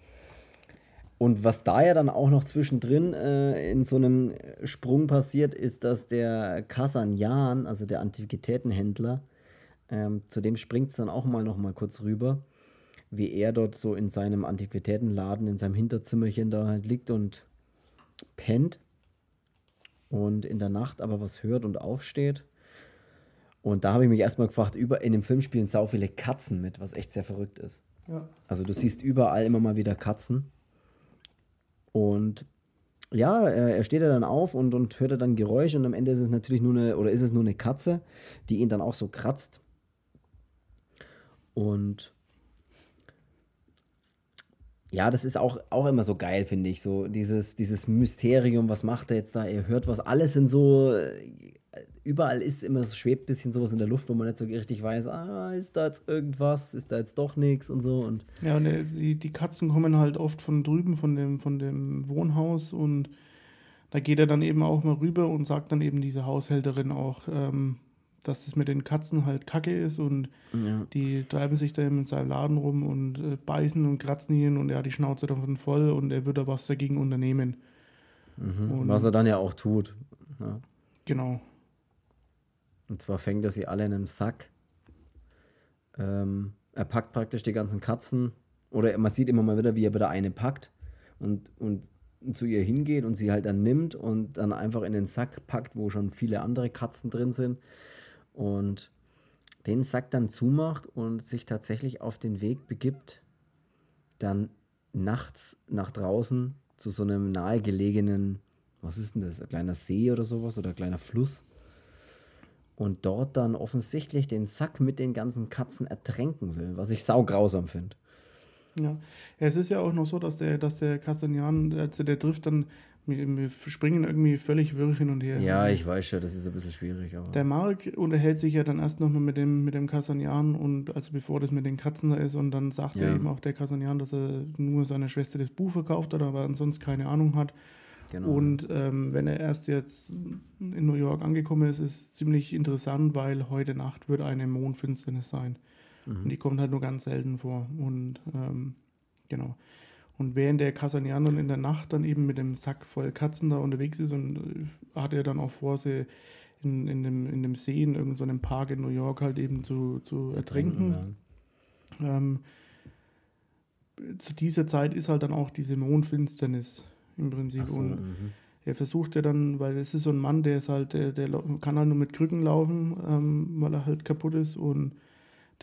Und was da ja dann auch noch zwischendrin äh, in so einem Sprung passiert, ist, dass der Kasanjan, also der Antiquitätenhändler, ähm, zu dem springt es dann auch mal noch mal kurz rüber, wie er dort so in seinem Antiquitätenladen, in seinem Hinterzimmerchen da halt liegt und pennt und in der Nacht aber was hört und aufsteht. Und da habe ich mich erstmal gefragt, über, in dem Film spielen sau viele Katzen mit, was echt sehr verrückt ist. Ja. Also du siehst überall immer mal wieder Katzen. Und ja, er, steht ja dann auf und, und hört dann Geräusch und am Ende ist es natürlich nur eine, oder ist es nur eine Katze, die ihn dann auch so kratzt. Und ja, das ist auch, auch immer so geil, finde ich. So dieses, dieses Mysterium, was macht er jetzt da? Er hört was, alles sind so. Überall ist immer, so schwebt ein bisschen sowas in der Luft, wo man nicht so richtig weiß, ah, ist da jetzt irgendwas, ist da jetzt doch nichts und so. Und ja, und die, die Katzen kommen halt oft von drüben, von dem, von dem Wohnhaus und da geht er dann eben auch mal rüber und sagt dann eben diese Haushälterin auch, ähm, dass es mit den Katzen halt kacke ist und ja. die treiben sich da in seinem Laden rum und äh, beißen und kratzen ihn und er hat die Schnauze davon voll und er würde was dagegen unternehmen. Mhm. was er dann ja auch tut. Ja. Genau. Und zwar fängt er sie alle in einem Sack. Ähm, er packt praktisch die ganzen Katzen oder man sieht immer mal wieder, wie er wieder eine packt und, und zu ihr hingeht und sie halt dann nimmt und dann einfach in den Sack packt, wo schon viele andere Katzen drin sind und den Sack dann zumacht und sich tatsächlich auf den Weg begibt, dann nachts nach draußen zu so einem nahegelegenen, was ist denn das, ein kleiner See oder sowas oder ein kleiner Fluss und dort dann offensichtlich den Sack mit den ganzen Katzen ertränken will, was ich saugrausam finde. Ja. es ist ja auch noch so, dass der, dass der Kastanian, also der trifft dann wir, wir, springen irgendwie völlig wirr hin und her. Ja, ich weiß schon, das ist ein bisschen schwierig. Aber. Der Mark unterhält sich ja dann erst nochmal mit dem, mit dem Kasanian und also bevor das mit den Katzen da ist und dann sagt ja. er eben auch der Kasanian, dass er nur seiner Schwester das Buch verkauft hat, aber ansonsten keine Ahnung hat. Genau. Und ähm, wenn er erst jetzt in New York angekommen ist, ist es ziemlich interessant, weil heute Nacht wird eine Mondfinsternis sein. Mhm. Und die kommt halt nur ganz selten vor. Und ähm, genau. Und während der Kasanian dann in der Nacht dann eben mit dem Sack voll Katzen da unterwegs ist und äh, hat er dann auch vor, sie in, in, dem, in dem See, in irgendeinem Park in New York halt eben zu, zu ertrinken. Ähm, zu dieser Zeit ist halt dann auch diese Mondfinsternis im Prinzip. So, und mhm. er versucht ja dann, weil es ist so ein Mann, der ist halt, der, der kann halt nur mit Krücken laufen, ähm, weil er halt kaputt ist und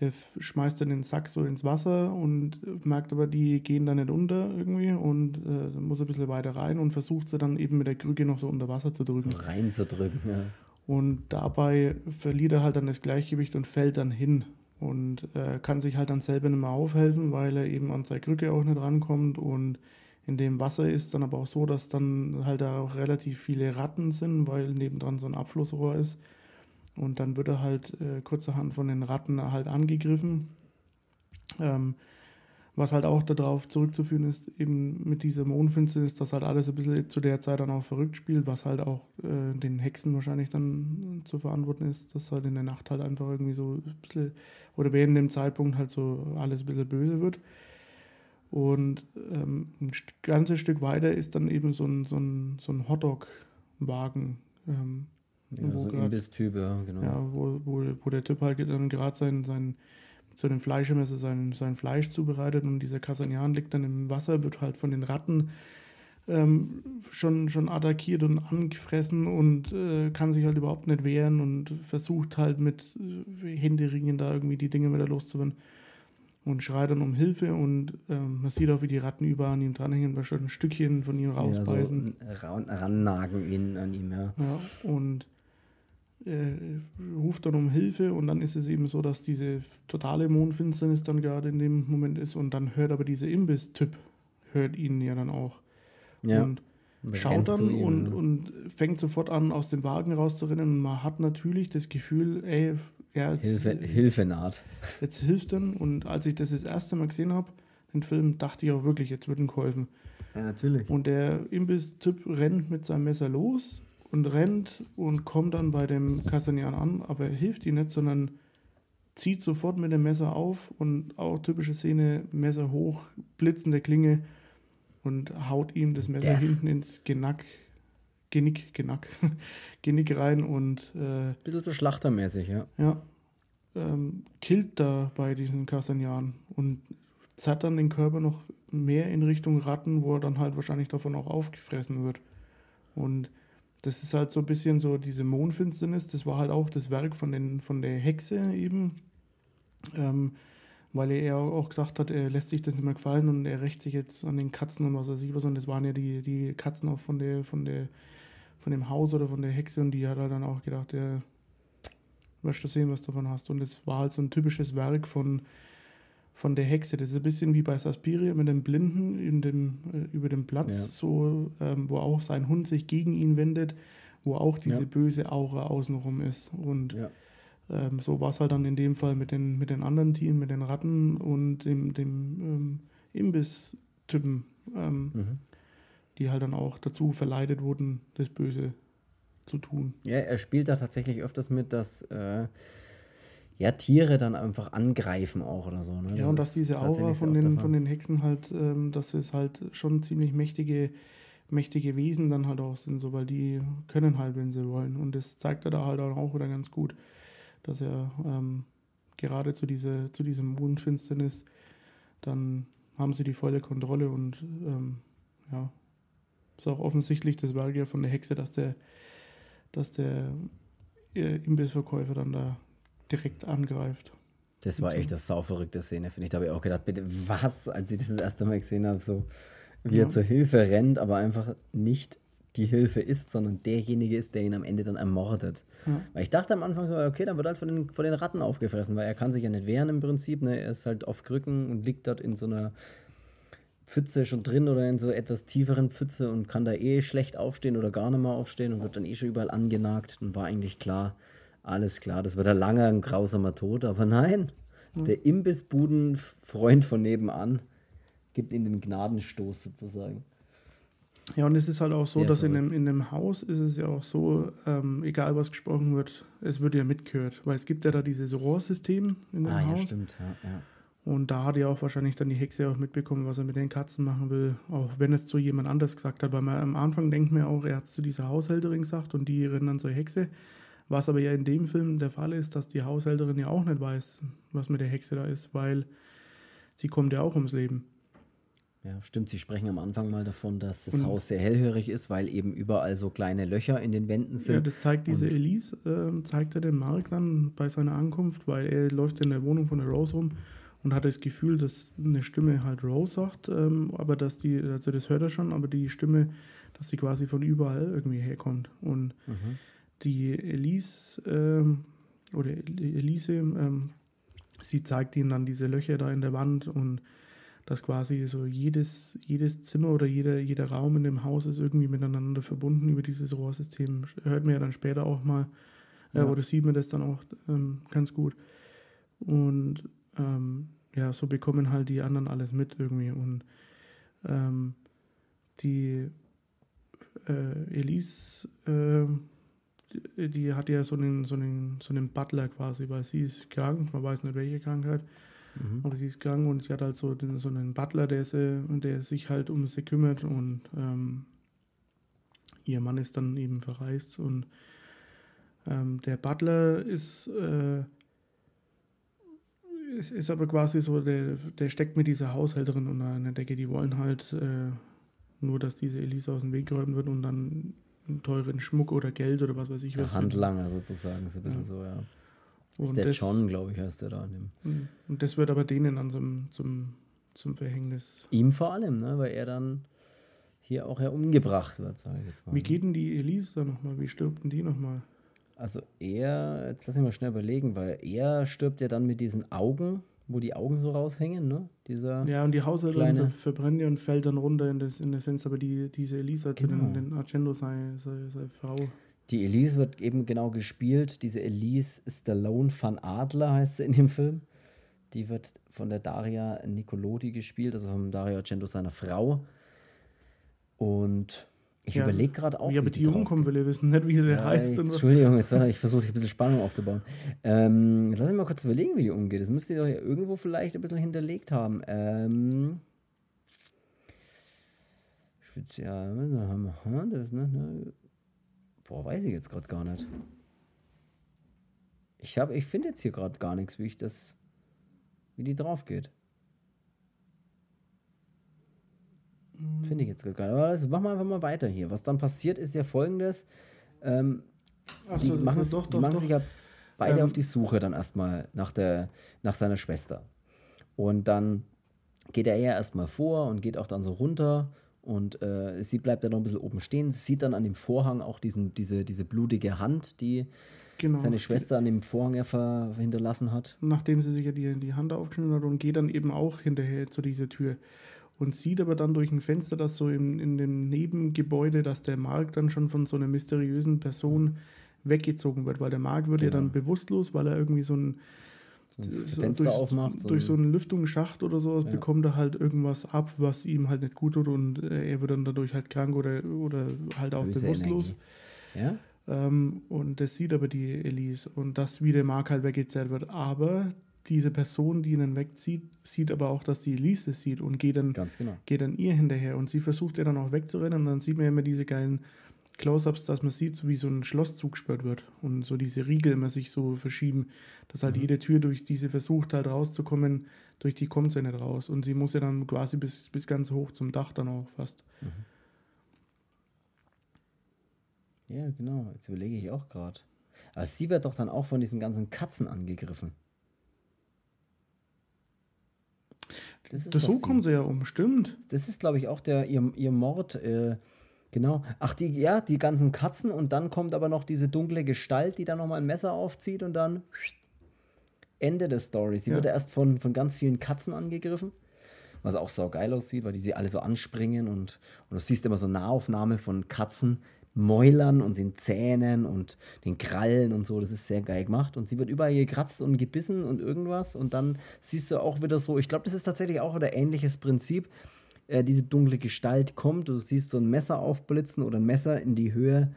der schmeißt dann den Sack so ins Wasser und merkt aber, die gehen da nicht unter irgendwie und äh, muss ein bisschen weiter rein und versucht sie dann eben mit der Krücke noch so unter Wasser zu drücken. So reinzudrücken, ja. Und dabei verliert er halt dann das Gleichgewicht und fällt dann hin und äh, kann sich halt dann selber nicht mehr aufhelfen, weil er eben an seine Krücke auch nicht rankommt und in dem Wasser ist dann aber auch so, dass dann halt da auch relativ viele Ratten sind, weil nebendran so ein Abflussrohr ist. Und dann wird er halt äh, kurzerhand von den Ratten halt angegriffen. Ähm, was halt auch darauf zurückzuführen ist, eben mit dieser Mondfinsternis, dass halt alles ein bisschen zu der Zeit dann auch verrückt spielt, was halt auch äh, den Hexen wahrscheinlich dann zu verantworten ist, dass halt in der Nacht halt einfach irgendwie so ein bisschen, oder während dem Zeitpunkt halt so alles ein bisschen böse wird. Und ähm, ein ganzes Stück weiter ist dann eben so ein, so ein, so ein Hotdog-Wagen. Ähm, ja, so ein Imbiss-Typ, ja, genau. Ja, wo, wo, wo der Typ halt dann gerade sein, sein, zu dem Fleischemesser sein, sein Fleisch zubereitet und dieser Kasanian liegt dann im Wasser, wird halt von den Ratten ähm, schon, schon attackiert und angefressen und äh, kann sich halt überhaupt nicht wehren und versucht halt mit äh, Händeringen da irgendwie die Dinge wieder loszuwerden. und schreit dann um Hilfe und ähm, man sieht auch, wie die Ratten überall an ihm dranhängen, weil schon ein Stückchen von ihm rausbeißen. Ja, so rannagen ihn an ihm, ja. Ja, und äh, ruft dann um Hilfe und dann ist es eben so, dass diese totale Mondfinsternis dann gerade in dem Moment ist und dann hört aber dieser Imbiss-Typ, hört ihn ja dann auch. Ja. Und schaut dann und, und fängt sofort an, aus dem Wagen rauszurennen und man hat natürlich das Gefühl, ey, ja, jetzt, Hilfe, Hilfe naht. Jetzt hilft dann und als ich das das erste Mal gesehen habe, den Film, dachte ich auch wirklich, jetzt wird ihm geholfen. Ja, natürlich. Und der Imbiss-Typ rennt mit seinem Messer los und rennt und kommt dann bei dem Kastanian an, aber er hilft ihm nicht, sondern zieht sofort mit dem Messer auf und auch typische Szene, Messer hoch, blitzende Klinge und haut ihm das Messer Death. hinten ins Genack, Genick, Genack, Genick rein und äh, bisschen so schlachtermäßig, ja. Ja. Ähm, killt da bei diesen Kastanian und zerrt dann den Körper noch mehr in Richtung Ratten, wo er dann halt wahrscheinlich davon auch aufgefressen wird. Und das ist halt so ein bisschen so diese Mondfinsternis. Das war halt auch das Werk von, den, von der Hexe eben. Ähm, weil er auch gesagt hat, er lässt sich das nicht mehr gefallen und er rächt sich jetzt an den Katzen und was weiß ich was. Und das waren ja die, die Katzen auch von der, von der, von dem Haus oder von der Hexe und die hat halt dann auch gedacht, ja, wirst du sehen, was du davon hast. Und das war halt so ein typisches Werk von, von der Hexe. Das ist ein bisschen wie bei Saspiria mit dem Blinden in dem, äh, über dem Platz, ja. so, ähm, wo auch sein Hund sich gegen ihn wendet, wo auch diese ja. böse Aura außenrum ist. Und ja. ähm, so war es halt dann in dem Fall mit den, mit den anderen Tieren, mit den Ratten und dem, dem ähm, Imbiss-Typen, ähm, mhm. die halt dann auch dazu verleitet wurden, das Böse zu tun. Ja, er spielt da tatsächlich öfters mit, dass äh, ja, Tiere dann einfach angreifen auch oder so. Ne? Ja, und dass diese Aura von den, von den Hexen halt, ähm, dass es halt schon ziemlich mächtige, mächtige Wesen dann halt auch sind, so, weil die können halt, wenn sie wollen. Und das zeigt er da halt auch wieder ganz gut, dass er ähm, gerade zu, diese, zu diesem Mondfinsternis, dann haben sie die volle Kontrolle und ähm, ja, ist auch offensichtlich das Werk ja von der Hexe, dass der, dass der äh, Imbissverkäufer dann da direkt angreift. Das war echt eine sauverrückte Szene, finde ich. Da habe ich auch gedacht, bitte, was, als ich das das erste Mal gesehen habe, so wie ja. er zur Hilfe rennt, aber einfach nicht die Hilfe ist, sondern derjenige ist, der ihn am Ende dann ermordet. Ja. Weil ich dachte am Anfang so, okay, dann wird halt von den, von den Ratten aufgefressen, weil er kann sich ja nicht wehren im Prinzip. Ne? Er ist halt auf Krücken und liegt dort in so einer Pfütze schon drin oder in so etwas tieferen Pfütze und kann da eh schlecht aufstehen oder gar nicht mehr aufstehen und wird dann eh schon überall angenagt. Und war eigentlich klar, alles klar, das wird ein langer, ein grausamer Tod, aber nein, mhm. der Imbissbudenfreund von nebenan gibt ihm den Gnadenstoß sozusagen. Ja, und es ist halt auch Sehr so, dass in dem, in dem Haus ist es ja auch so, ähm, egal was gesprochen wird, es wird ja mitgehört, weil es gibt ja da dieses Rohrsystem in dem ah, Haus. Ja, stimmt, ja, ja. Und da hat ja auch wahrscheinlich dann die Hexe auch mitbekommen, was er mit den Katzen machen will, auch wenn es zu jemand anders gesagt hat, weil man am Anfang denkt man auch, er hat es zu dieser Haushälterin gesagt und die rennen dann zur Hexe. Was aber ja in dem Film der Fall ist, dass die Haushälterin ja auch nicht weiß, was mit der Hexe da ist, weil sie kommt ja auch ums Leben. Ja, stimmt. Sie sprechen am Anfang mal davon, dass das und Haus sehr hellhörig ist, weil eben überall so kleine Löcher in den Wänden sind. Ja, das zeigt diese und Elise, äh, zeigt er dem Mark dann bei seiner Ankunft, weil er läuft in der Wohnung von der Rose rum und hat das Gefühl, dass eine Stimme halt Rose sagt, ähm, aber dass die, also das hört er schon, aber die Stimme, dass sie quasi von überall irgendwie herkommt. Und mhm die Elise ähm, oder Elise, ähm, sie zeigt ihnen dann diese Löcher da in der Wand und dass quasi so jedes, jedes Zimmer oder jeder, jeder Raum in dem Haus ist irgendwie miteinander verbunden über dieses Rohrsystem. Hört man ja dann später auch mal, äh, ja. oder sieht man das dann auch ähm, ganz gut. Und ähm, ja, so bekommen halt die anderen alles mit irgendwie. Und ähm, die äh, Elise äh, die hat ja so einen, so, einen, so einen Butler quasi, weil sie ist krank, man weiß nicht welche Krankheit, mhm. aber sie ist krank und sie hat halt so, den, so einen Butler, der, sie, der sich halt um sie kümmert und ähm, ihr Mann ist dann eben verreist und ähm, der Butler ist, äh, ist, ist, aber quasi so, der, der steckt mit dieser Haushälterin unter einer Decke, die wollen halt äh, nur, dass diese Elisa aus dem Weg geräumt wird und dann teuren Schmuck oder Geld oder was weiß ich. Der was Handlanger sozusagen, ist ein bisschen ja. so, ja. Und ist der das, John, glaube ich, heißt der da. Hm. Und das wird aber denen dann zum, zum, zum Verhängnis. Ihm vor allem, ne? weil er dann hier auch ja umgebracht wird, sage ich jetzt mal. Wie geht denn die Elise da nochmal? Wie stirbt denn die nochmal? Also er, jetzt lass ich mal schnell überlegen, weil er stirbt ja dann mit diesen Augen, wo die Augen so raushängen, ne? Dieser ja, und die Haushälterin kleine... verbrennt ja und fällt dann runter in das, in das Fenster, aber die, diese Elisa, genau. den, den Argento, seine, seine, seine Frau. Die Elise wird eben genau gespielt. Diese Elise Stallone van Adler heißt sie in dem Film. Die wird von der Daria Nicolodi gespielt, also von Dario Argento, seiner Frau. Und ich ja. überlege gerade auch. Ja, aber die Jungen will ja wissen nicht, wie sie ja, heißt. Jetzt, Entschuldigung, jetzt ich versuche ein bisschen Spannung aufzubauen. Ähm, lass mich mal kurz überlegen, wie die umgeht. Das müsste ihr doch irgendwo vielleicht ein bisschen hinterlegt haben. Ähm, Spezial, das, ne, ne, Boah, weiß ich jetzt gerade gar nicht. Ich, ich finde jetzt hier gerade gar nichts, wie ich das, wie die drauf geht. Finde ich jetzt gerade. Aber also machen wir einfach mal weiter hier. Was dann passiert, ist ja folgendes. Ähm, so, die machen, doch, doch, die machen doch. sich ja beide ähm, auf die Suche dann erstmal nach, der, nach seiner Schwester. Und dann geht er ja erstmal vor und geht auch dann so runter und äh, sie bleibt dann noch ein bisschen oben stehen, sieht dann an dem Vorhang auch diesen, diese, diese blutige Hand, die genau. seine Schwester an dem Vorhang ja ver hinterlassen hat. Nachdem sie sich ja die, die Hand aufgeschnitten hat und geht dann eben auch hinterher zu dieser Tür. Und sieht aber dann durch ein Fenster, dass so in, in dem Nebengebäude, dass der Mark dann schon von so einer mysteriösen Person weggezogen wird, weil der Mark wird genau. ja dann bewusstlos, weil er irgendwie so ein so Fenster durch, aufmacht. So durch so einen Lüftungsschacht oder sowas ja. bekommt er halt irgendwas ab, was ihm halt nicht gut tut und äh, er wird dann dadurch halt krank oder, oder halt auch Böse bewusstlos. Ja? Ähm, und das sieht aber die Elise und das, wie der Mark halt weggezerrt wird. Aber diese Person, die ihn dann wegzieht, sieht aber auch, dass die Elise sieht und geht dann, genau. geht dann ihr hinterher. Und sie versucht ja dann auch wegzurennen und dann sieht man ja immer diese geilen Close-ups, dass man sieht, so wie so ein Schloss zugesperrt wird und so diese Riegel immer sich so verschieben, dass halt mhm. jede Tür durch diese versucht halt rauszukommen, durch die kommt sie nicht raus und sie muss ja dann quasi bis, bis ganz hoch zum Dach dann auch fast. Mhm. Ja, genau, jetzt überlege ich auch gerade. Aber sie wird doch dann auch von diesen ganzen Katzen angegriffen. Das, das so kommen sie ja um, stimmt. Das ist, glaube ich, auch der, ihr, ihr Mord. Äh, Genau. Ach, die, ja, die ganzen Katzen und dann kommt aber noch diese dunkle Gestalt, die dann nochmal ein Messer aufzieht und dann Ende der Story. Sie ja. wird erst von, von ganz vielen Katzen angegriffen, was auch so geil aussieht, weil die sie alle so anspringen und, und du siehst immer so Nahaufnahme von Katzen, Mäulern und den Zähnen und den Krallen und so. Das ist sehr geil gemacht. Und sie wird überall gekratzt und gebissen und irgendwas. Und dann siehst du auch wieder so, ich glaube, das ist tatsächlich auch wieder ähnliches Prinzip äh, diese dunkle Gestalt kommt. Du siehst so ein Messer aufblitzen oder ein Messer in die Höhe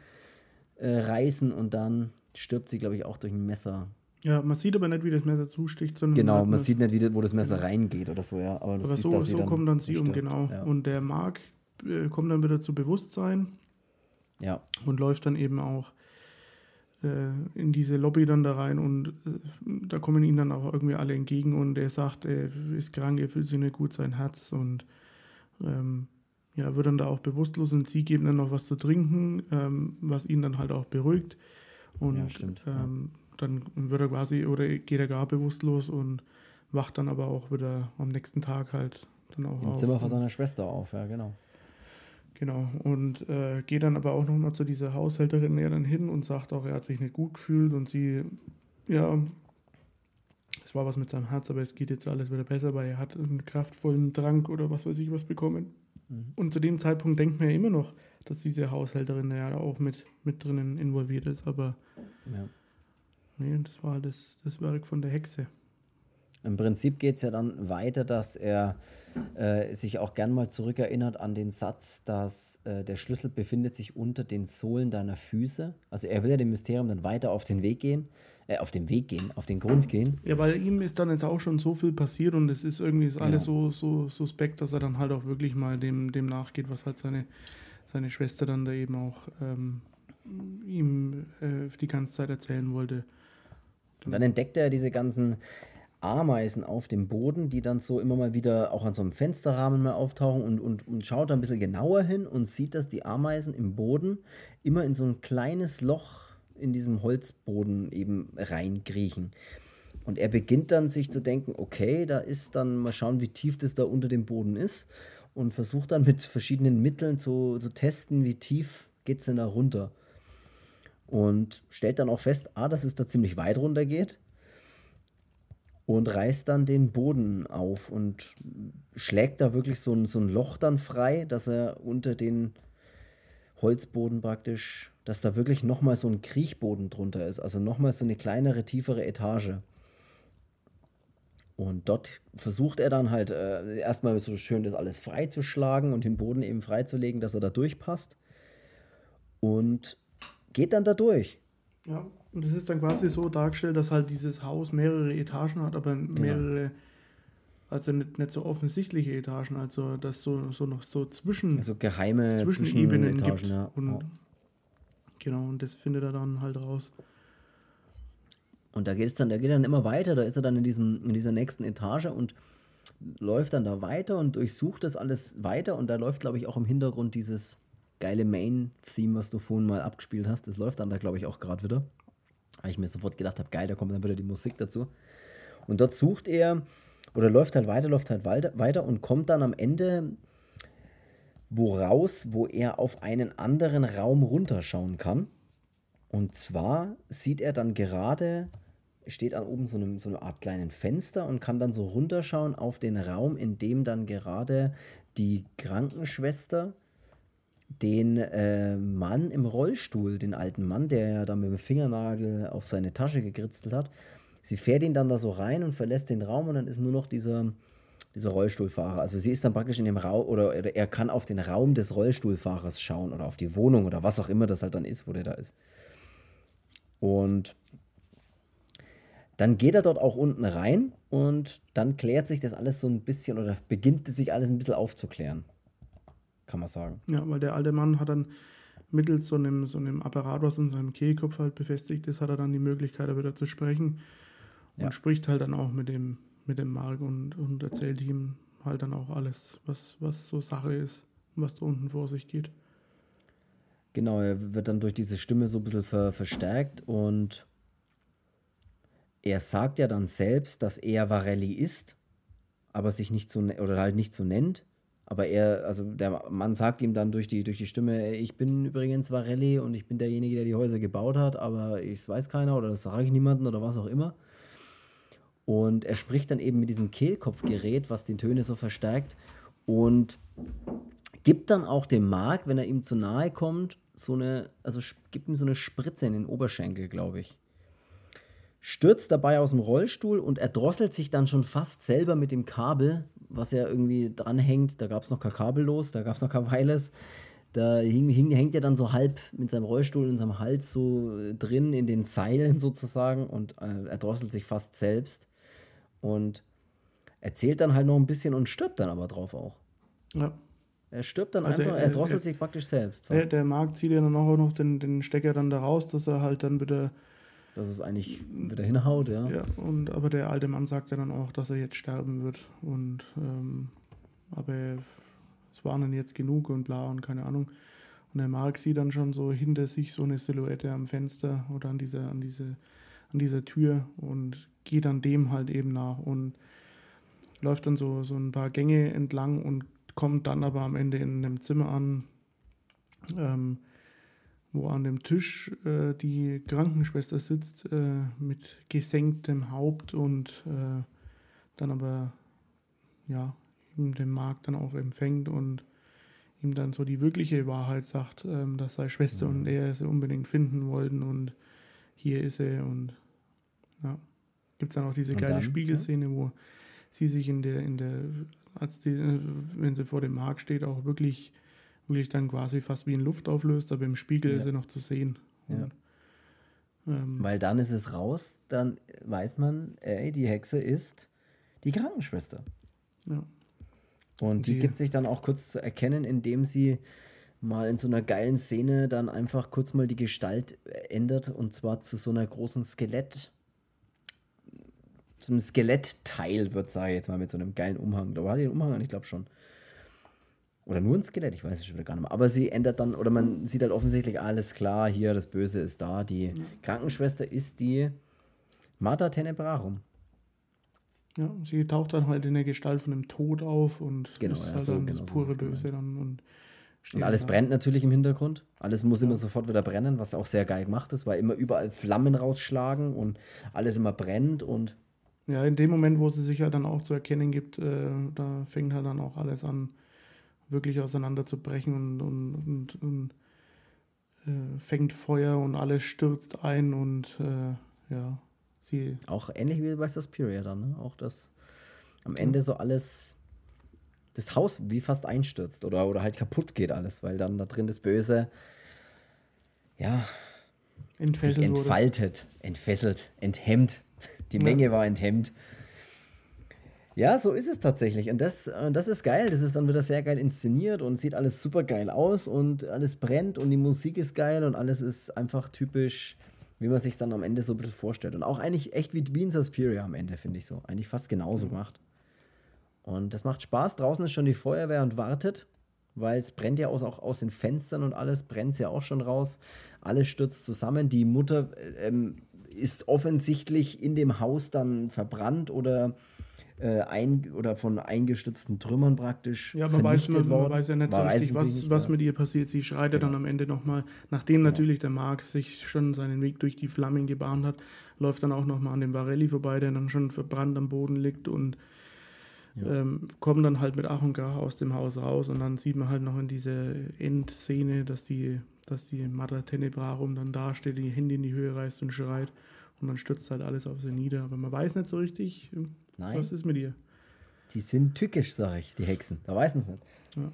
äh, reißen und dann stirbt sie, glaube ich, auch durch ein Messer. Ja, man sieht aber nicht, wie das Messer zusticht, sondern. Genau, man sieht nicht, wie, wo das Messer reingeht oder so, ja. Aber, aber siehst, so, so dann kommt dann sie um, genau. Ja. Und der Mark äh, kommt dann wieder zu Bewusstsein. Ja. Und läuft dann eben auch äh, in diese Lobby dann da rein und äh, da kommen ihm dann auch irgendwie alle entgegen und er sagt, er ist krank, er fühlt sich nicht gut, sein Herz und ähm, ja, wird dann da auch bewusstlos und sie geben dann noch was zu trinken, ähm, was ihn dann halt auch beruhigt. Und ja, stimmt, ähm, ja. dann wird er quasi oder geht er gar bewusstlos und wacht dann aber auch wieder am nächsten Tag halt dann auch Im auf. Zimmer von seiner Schwester auf, ja, genau. Genau, und äh, geht dann aber auch nochmal zu dieser Haushälterin ja dann hin und sagt auch, er hat sich nicht gut gefühlt und sie, ja, es war was mit seinem Herz, aber es geht jetzt alles wieder besser, weil er hat einen kraftvollen Trank oder was weiß ich was bekommen. Mhm. Und zu dem Zeitpunkt denkt man ja immer noch, dass diese Haushälterin ja auch mit, mit drinnen involviert ist, aber ja. nee, das war das, das Werk von der Hexe. Im Prinzip geht es ja dann weiter, dass er äh, sich auch gern mal zurückerinnert an den Satz, dass äh, der Schlüssel befindet sich unter den Sohlen deiner Füße. Also er will ja dem Mysterium dann weiter auf den Weg gehen äh, auf den Weg gehen, auf den Grund gehen. Ja, weil ihm ist dann jetzt auch schon so viel passiert und es ist irgendwie ist alles ja. so, so suspekt, dass er dann halt auch wirklich mal dem, dem nachgeht, was halt seine, seine Schwester dann da eben auch ähm, ihm äh, die ganze Zeit erzählen wollte. Und dann entdeckt er diese ganzen Ameisen auf dem Boden, die dann so immer mal wieder auch an so einem Fensterrahmen mal auftauchen und, und, und schaut da ein bisschen genauer hin und sieht, dass die Ameisen im Boden immer in so ein kleines Loch in diesem Holzboden eben reinkriechen. Und er beginnt dann sich zu denken, okay, da ist dann, mal schauen, wie tief das da unter dem Boden ist. Und versucht dann mit verschiedenen Mitteln zu, zu testen, wie tief geht es denn da runter. Und stellt dann auch fest, ah, dass es da ziemlich weit runter geht. Und reißt dann den Boden auf und schlägt da wirklich so ein, so ein Loch dann frei, dass er unter den Holzboden praktisch, dass da wirklich nochmal so ein Kriechboden drunter ist. Also nochmal so eine kleinere, tiefere Etage. Und dort versucht er dann halt äh, erstmal so schön das alles freizuschlagen und den Boden eben freizulegen, dass er da durchpasst. Und geht dann da durch. Ja, und es ist dann quasi so dargestellt, dass halt dieses Haus mehrere Etagen hat, aber genau. mehrere, genau. also nicht, nicht so offensichtliche Etagen, also dass so, so noch so zwischen. Also geheime Zwischenebenen Etagen, gibt. Ja. Und, oh. Genau, und das findet er dann halt raus. Und da geht es dann, da geht dann immer weiter, da ist er dann in, diesem, in dieser nächsten Etage und läuft dann da weiter und durchsucht das alles weiter und da läuft, glaube ich, auch im Hintergrund dieses geile Main-Theme, was du vorhin mal abgespielt hast. Das läuft dann da, glaube ich, auch gerade wieder. Weil ich mir sofort gedacht habe, geil, da kommt dann wieder die Musik dazu. Und dort sucht er oder läuft halt weiter, läuft halt weiter und kommt dann am Ende woraus, wo er auf einen anderen Raum runterschauen kann. Und zwar sieht er dann gerade steht an oben so, einem, so eine Art kleinen Fenster und kann dann so runterschauen auf den Raum, in dem dann gerade die Krankenschwester den äh, Mann im Rollstuhl, den alten Mann, der ja dann mit dem Fingernagel auf seine Tasche gekritzelt hat, sie fährt ihn dann da so rein und verlässt den Raum und dann ist nur noch dieser, dieser Rollstuhlfahrer. Also sie ist dann praktisch in dem Raum oder, er kann auf den Raum des Rollstuhlfahrers schauen oder auf die Wohnung oder was auch immer das halt dann ist, wo der da ist. Und dann geht er dort auch unten rein und dann klärt sich das alles so ein bisschen oder beginnt sich alles ein bisschen aufzuklären. Kann man sagen. Ja, weil der alte Mann hat dann mittels so einem, so einem Apparat, was in seinem Kehlkopf halt befestigt ist, hat er dann die Möglichkeit, da wieder zu sprechen. Und ja. spricht halt dann auch mit dem, mit dem Mark und, und erzählt ihm halt dann auch alles, was, was so Sache ist, was da unten vor sich geht. Genau, er wird dann durch diese Stimme so ein bisschen ver verstärkt und er sagt ja dann selbst, dass er Varelli ist, aber sich nicht so ne-, oder halt nicht so nennt. Aber er, also der Mann sagt ihm dann durch die, durch die Stimme, ich bin übrigens Varelli und ich bin derjenige, der die Häuser gebaut hat, aber ich weiß keiner oder das sage ich niemandem oder was auch immer. Und er spricht dann eben mit diesem Kehlkopfgerät, was die Töne so verstärkt und gibt dann auch dem Mark, wenn er ihm zu nahe kommt, so eine, also gibt ihm so eine Spritze in den Oberschenkel, glaube ich stürzt dabei aus dem Rollstuhl und erdrosselt sich dann schon fast selber mit dem Kabel, was ja irgendwie dranhängt. Da gab es noch kein Kabel los, da gab es noch kein Wireless. Da hing, hing, hängt er dann so halb mit seinem Rollstuhl in seinem Hals so äh, drin in den Seilen sozusagen und äh, erdrosselt sich fast selbst. Und erzählt dann halt noch ein bisschen und stirbt dann aber drauf auch. Ja. Er stirbt dann also einfach, er, er drosselt er, sich praktisch selbst. Der, der Markt zieht ja dann auch noch den, den Stecker dann da raus, dass er halt dann wieder dass es eigentlich wieder hinhaut, ja. Ja, und aber der alte Mann sagt ja dann auch, dass er jetzt sterben wird. Und ähm, aber es waren dann jetzt genug und bla und keine Ahnung. Und der Mark sieht dann schon so hinter sich so eine Silhouette am Fenster oder an dieser, an diese, an dieser Tür und geht dann dem halt eben nach und läuft dann so, so ein paar Gänge entlang und kommt dann aber am Ende in einem Zimmer an. Ähm, wo an dem Tisch äh, die Krankenschwester sitzt äh, mit gesenktem Haupt und äh, dann aber ja ihm den Markt dann auch empfängt und ihm dann so die wirkliche Wahrheit sagt, ähm, dass seine Schwester mhm. und er sie unbedingt finden wollten und hier ist er und ja gibt es dann auch diese und geile dann, Spiegelszene, ja? wo sie sich in der in der als die, äh, wenn sie vor dem Markt steht auch wirklich wirklich dann quasi fast wie in Luft auflöst, aber im Spiegel ja. ist er noch zu sehen. Ja. ähm, Weil dann ist es raus, dann weiß man, ey, die Hexe ist die Krankenschwester. Ja. Und die, die gibt sich dann auch kurz zu erkennen, indem sie mal in so einer geilen Szene dann einfach kurz mal die Gestalt ändert und zwar zu so einer großen Skelett, einem Skelettteil wird, sage ich jetzt mal, mit so einem geilen Umhang. Da war die Umhang, ich glaube schon. Oder nur ein Skelett, ich weiß es schon wieder gar nicht mehr. Aber sie ändert dann, oder man sieht halt offensichtlich, alles klar, hier, das Böse ist da. Die ja. Krankenschwester ist die Martha Tenebrarum. Ja, sie taucht dann halt in der Gestalt von dem Tod auf und genau, ist ja, halt so, dann genau das pure Böse dann. Und, und alles da. brennt natürlich im Hintergrund. Alles muss ja. immer sofort wieder brennen, was auch sehr geil gemacht ist, weil immer überall Flammen rausschlagen und alles immer brennt und. Ja, in dem Moment, wo sie sich halt dann auch zu erkennen gibt, äh, da fängt halt dann auch alles an, wirklich auseinanderzubrechen und, und, und, und äh, fängt Feuer und alles stürzt ein und äh, ja, Sie auch ähnlich wie bei Suspiria dann, ne? Auch das am Ende so alles, das Haus wie fast einstürzt oder, oder halt kaputt geht alles, weil dann da drin das Böse, ja, Entfesselt sich entfaltet, wurde. entfesselt, enthemmt. Die ja. Menge war enthemmt. Ja, so ist es tatsächlich. Und das, das ist geil. Das ist dann wieder sehr geil inszeniert und sieht alles super geil aus und alles brennt und die Musik ist geil und alles ist einfach typisch wie man sich dann am Ende so ein bisschen vorstellt. Und auch eigentlich echt wie, in Suspiria am Ende, finde ich so. Eigentlich fast genauso gemacht. Und das macht Spaß. Draußen ist schon die Feuerwehr und wartet, weil es brennt ja auch aus den Fenstern und alles, brennt ja auch schon raus. Alles stürzt zusammen. Die Mutter ähm, ist offensichtlich in dem Haus dann verbrannt oder äh, ein, oder von eingestützten Trümmern praktisch. Ja, man, weiß, man, man weiß ja nicht so richtig, was, nicht, was mit ihr passiert. Sie schreit genau. dann am Ende nochmal, nachdem genau. natürlich der Marx sich schon seinen Weg durch die Flammen gebahnt hat, läuft dann auch nochmal an dem Varelli vorbei, der dann schon verbrannt am Boden liegt und ja. ähm, kommen dann halt mit Ach und Krach aus dem Haus raus und dann sieht man halt noch in dieser Endszene, dass die, dass die Madre Tenebrarum dann dasteht, die Hände in die Höhe reißt und schreit und dann stürzt halt alles auf sie nieder. Aber man weiß nicht so richtig, Nein. Was ist mit ihr? Die sind tückisch, sage ich, die Hexen. Da weiß man es nicht. Ja.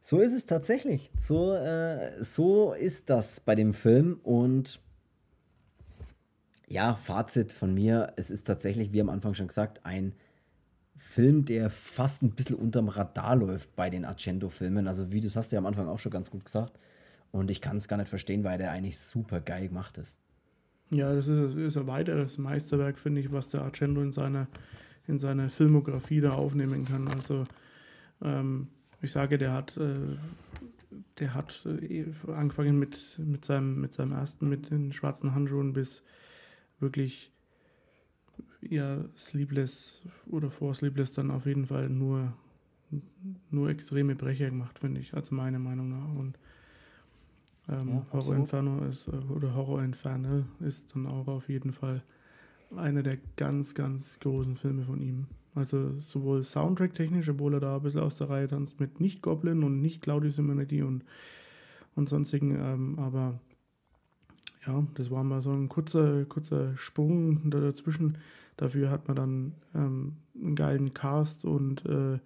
So ist es tatsächlich. So, äh, so ist das bei dem Film. Und ja, Fazit von mir: Es ist tatsächlich, wie am Anfang schon gesagt, ein Film, der fast ein bisschen unterm Radar läuft bei den Argento-Filmen. Also, wie du hast ja am Anfang auch schon ganz gut gesagt. Und ich kann es gar nicht verstehen, weil der eigentlich super geil gemacht ist. Ja, das ist, ist ein weiteres Meisterwerk, finde ich, was der Argento in seiner, in seiner Filmografie da aufnehmen kann. Also ähm, ich sage, der hat, äh, der hat äh, angefangen mit, mit, seinem, mit seinem ersten, mit den schwarzen Handschuhen bis wirklich ja, Sleepless oder vor Sleepless dann auf jeden Fall nur, nur extreme Brecher gemacht, finde ich, also meiner Meinung nach. Und ähm, ja, Horror Inferno ist, äh, oder Horror Infernal ist dann auch auf jeden Fall einer der ganz, ganz großen Filme von ihm. Also sowohl Soundtrack-technisch, obwohl er da ein bisschen aus der Reihe tanzt mit nicht Goblin und nicht Claudius Humanity und, und sonstigen, ähm, aber ja, das war mal so ein kurzer, kurzer Sprung dazwischen. Dafür hat man dann ähm, einen geilen Cast und äh,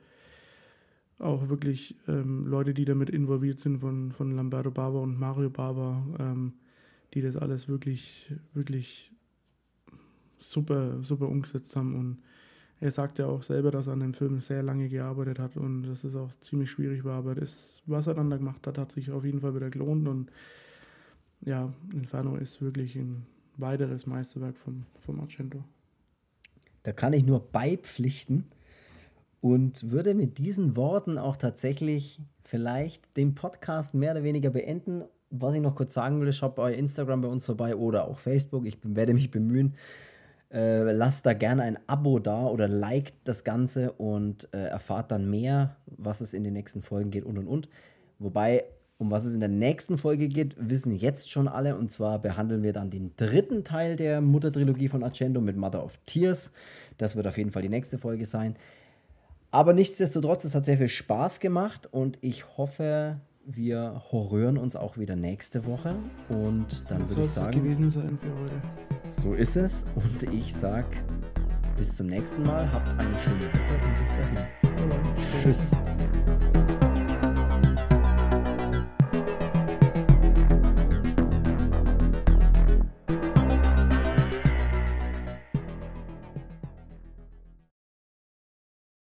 auch wirklich ähm, Leute, die damit involviert sind, von, von Lamberto Bava und Mario Bava, ähm, die das alles wirklich, wirklich super, super umgesetzt haben. Und er sagt ja auch selber, dass er an dem Film sehr lange gearbeitet hat und dass es auch ziemlich schwierig war. Aber das, was er dann da gemacht hat, hat sich auf jeden Fall wieder gelohnt. Und ja, Inferno ist wirklich ein weiteres Meisterwerk vom, vom Argento. Da kann ich nur beipflichten und würde mit diesen Worten auch tatsächlich vielleicht den Podcast mehr oder weniger beenden. Was ich noch kurz sagen will, schaut bei Instagram bei uns vorbei oder auch Facebook. Ich werde mich bemühen. Äh, lasst da gerne ein Abo da oder liked das Ganze und äh, erfahrt dann mehr, was es in den nächsten Folgen geht und und und. Wobei, um was es in der nächsten Folge geht, wissen jetzt schon alle. Und zwar behandeln wir dann den dritten Teil der Muttertrilogie von Argento mit Mother of Tears. Das wird auf jeden Fall die nächste Folge sein. Aber nichtsdestotrotz, es hat sehr viel Spaß gemacht und ich hoffe, wir horrören uns auch wieder nächste Woche. Und dann würde ich sagen. gewesen sein für heute. So ist es. Und ich sag bis zum nächsten Mal. Habt eine schöne Woche und bis dahin. Tschüss.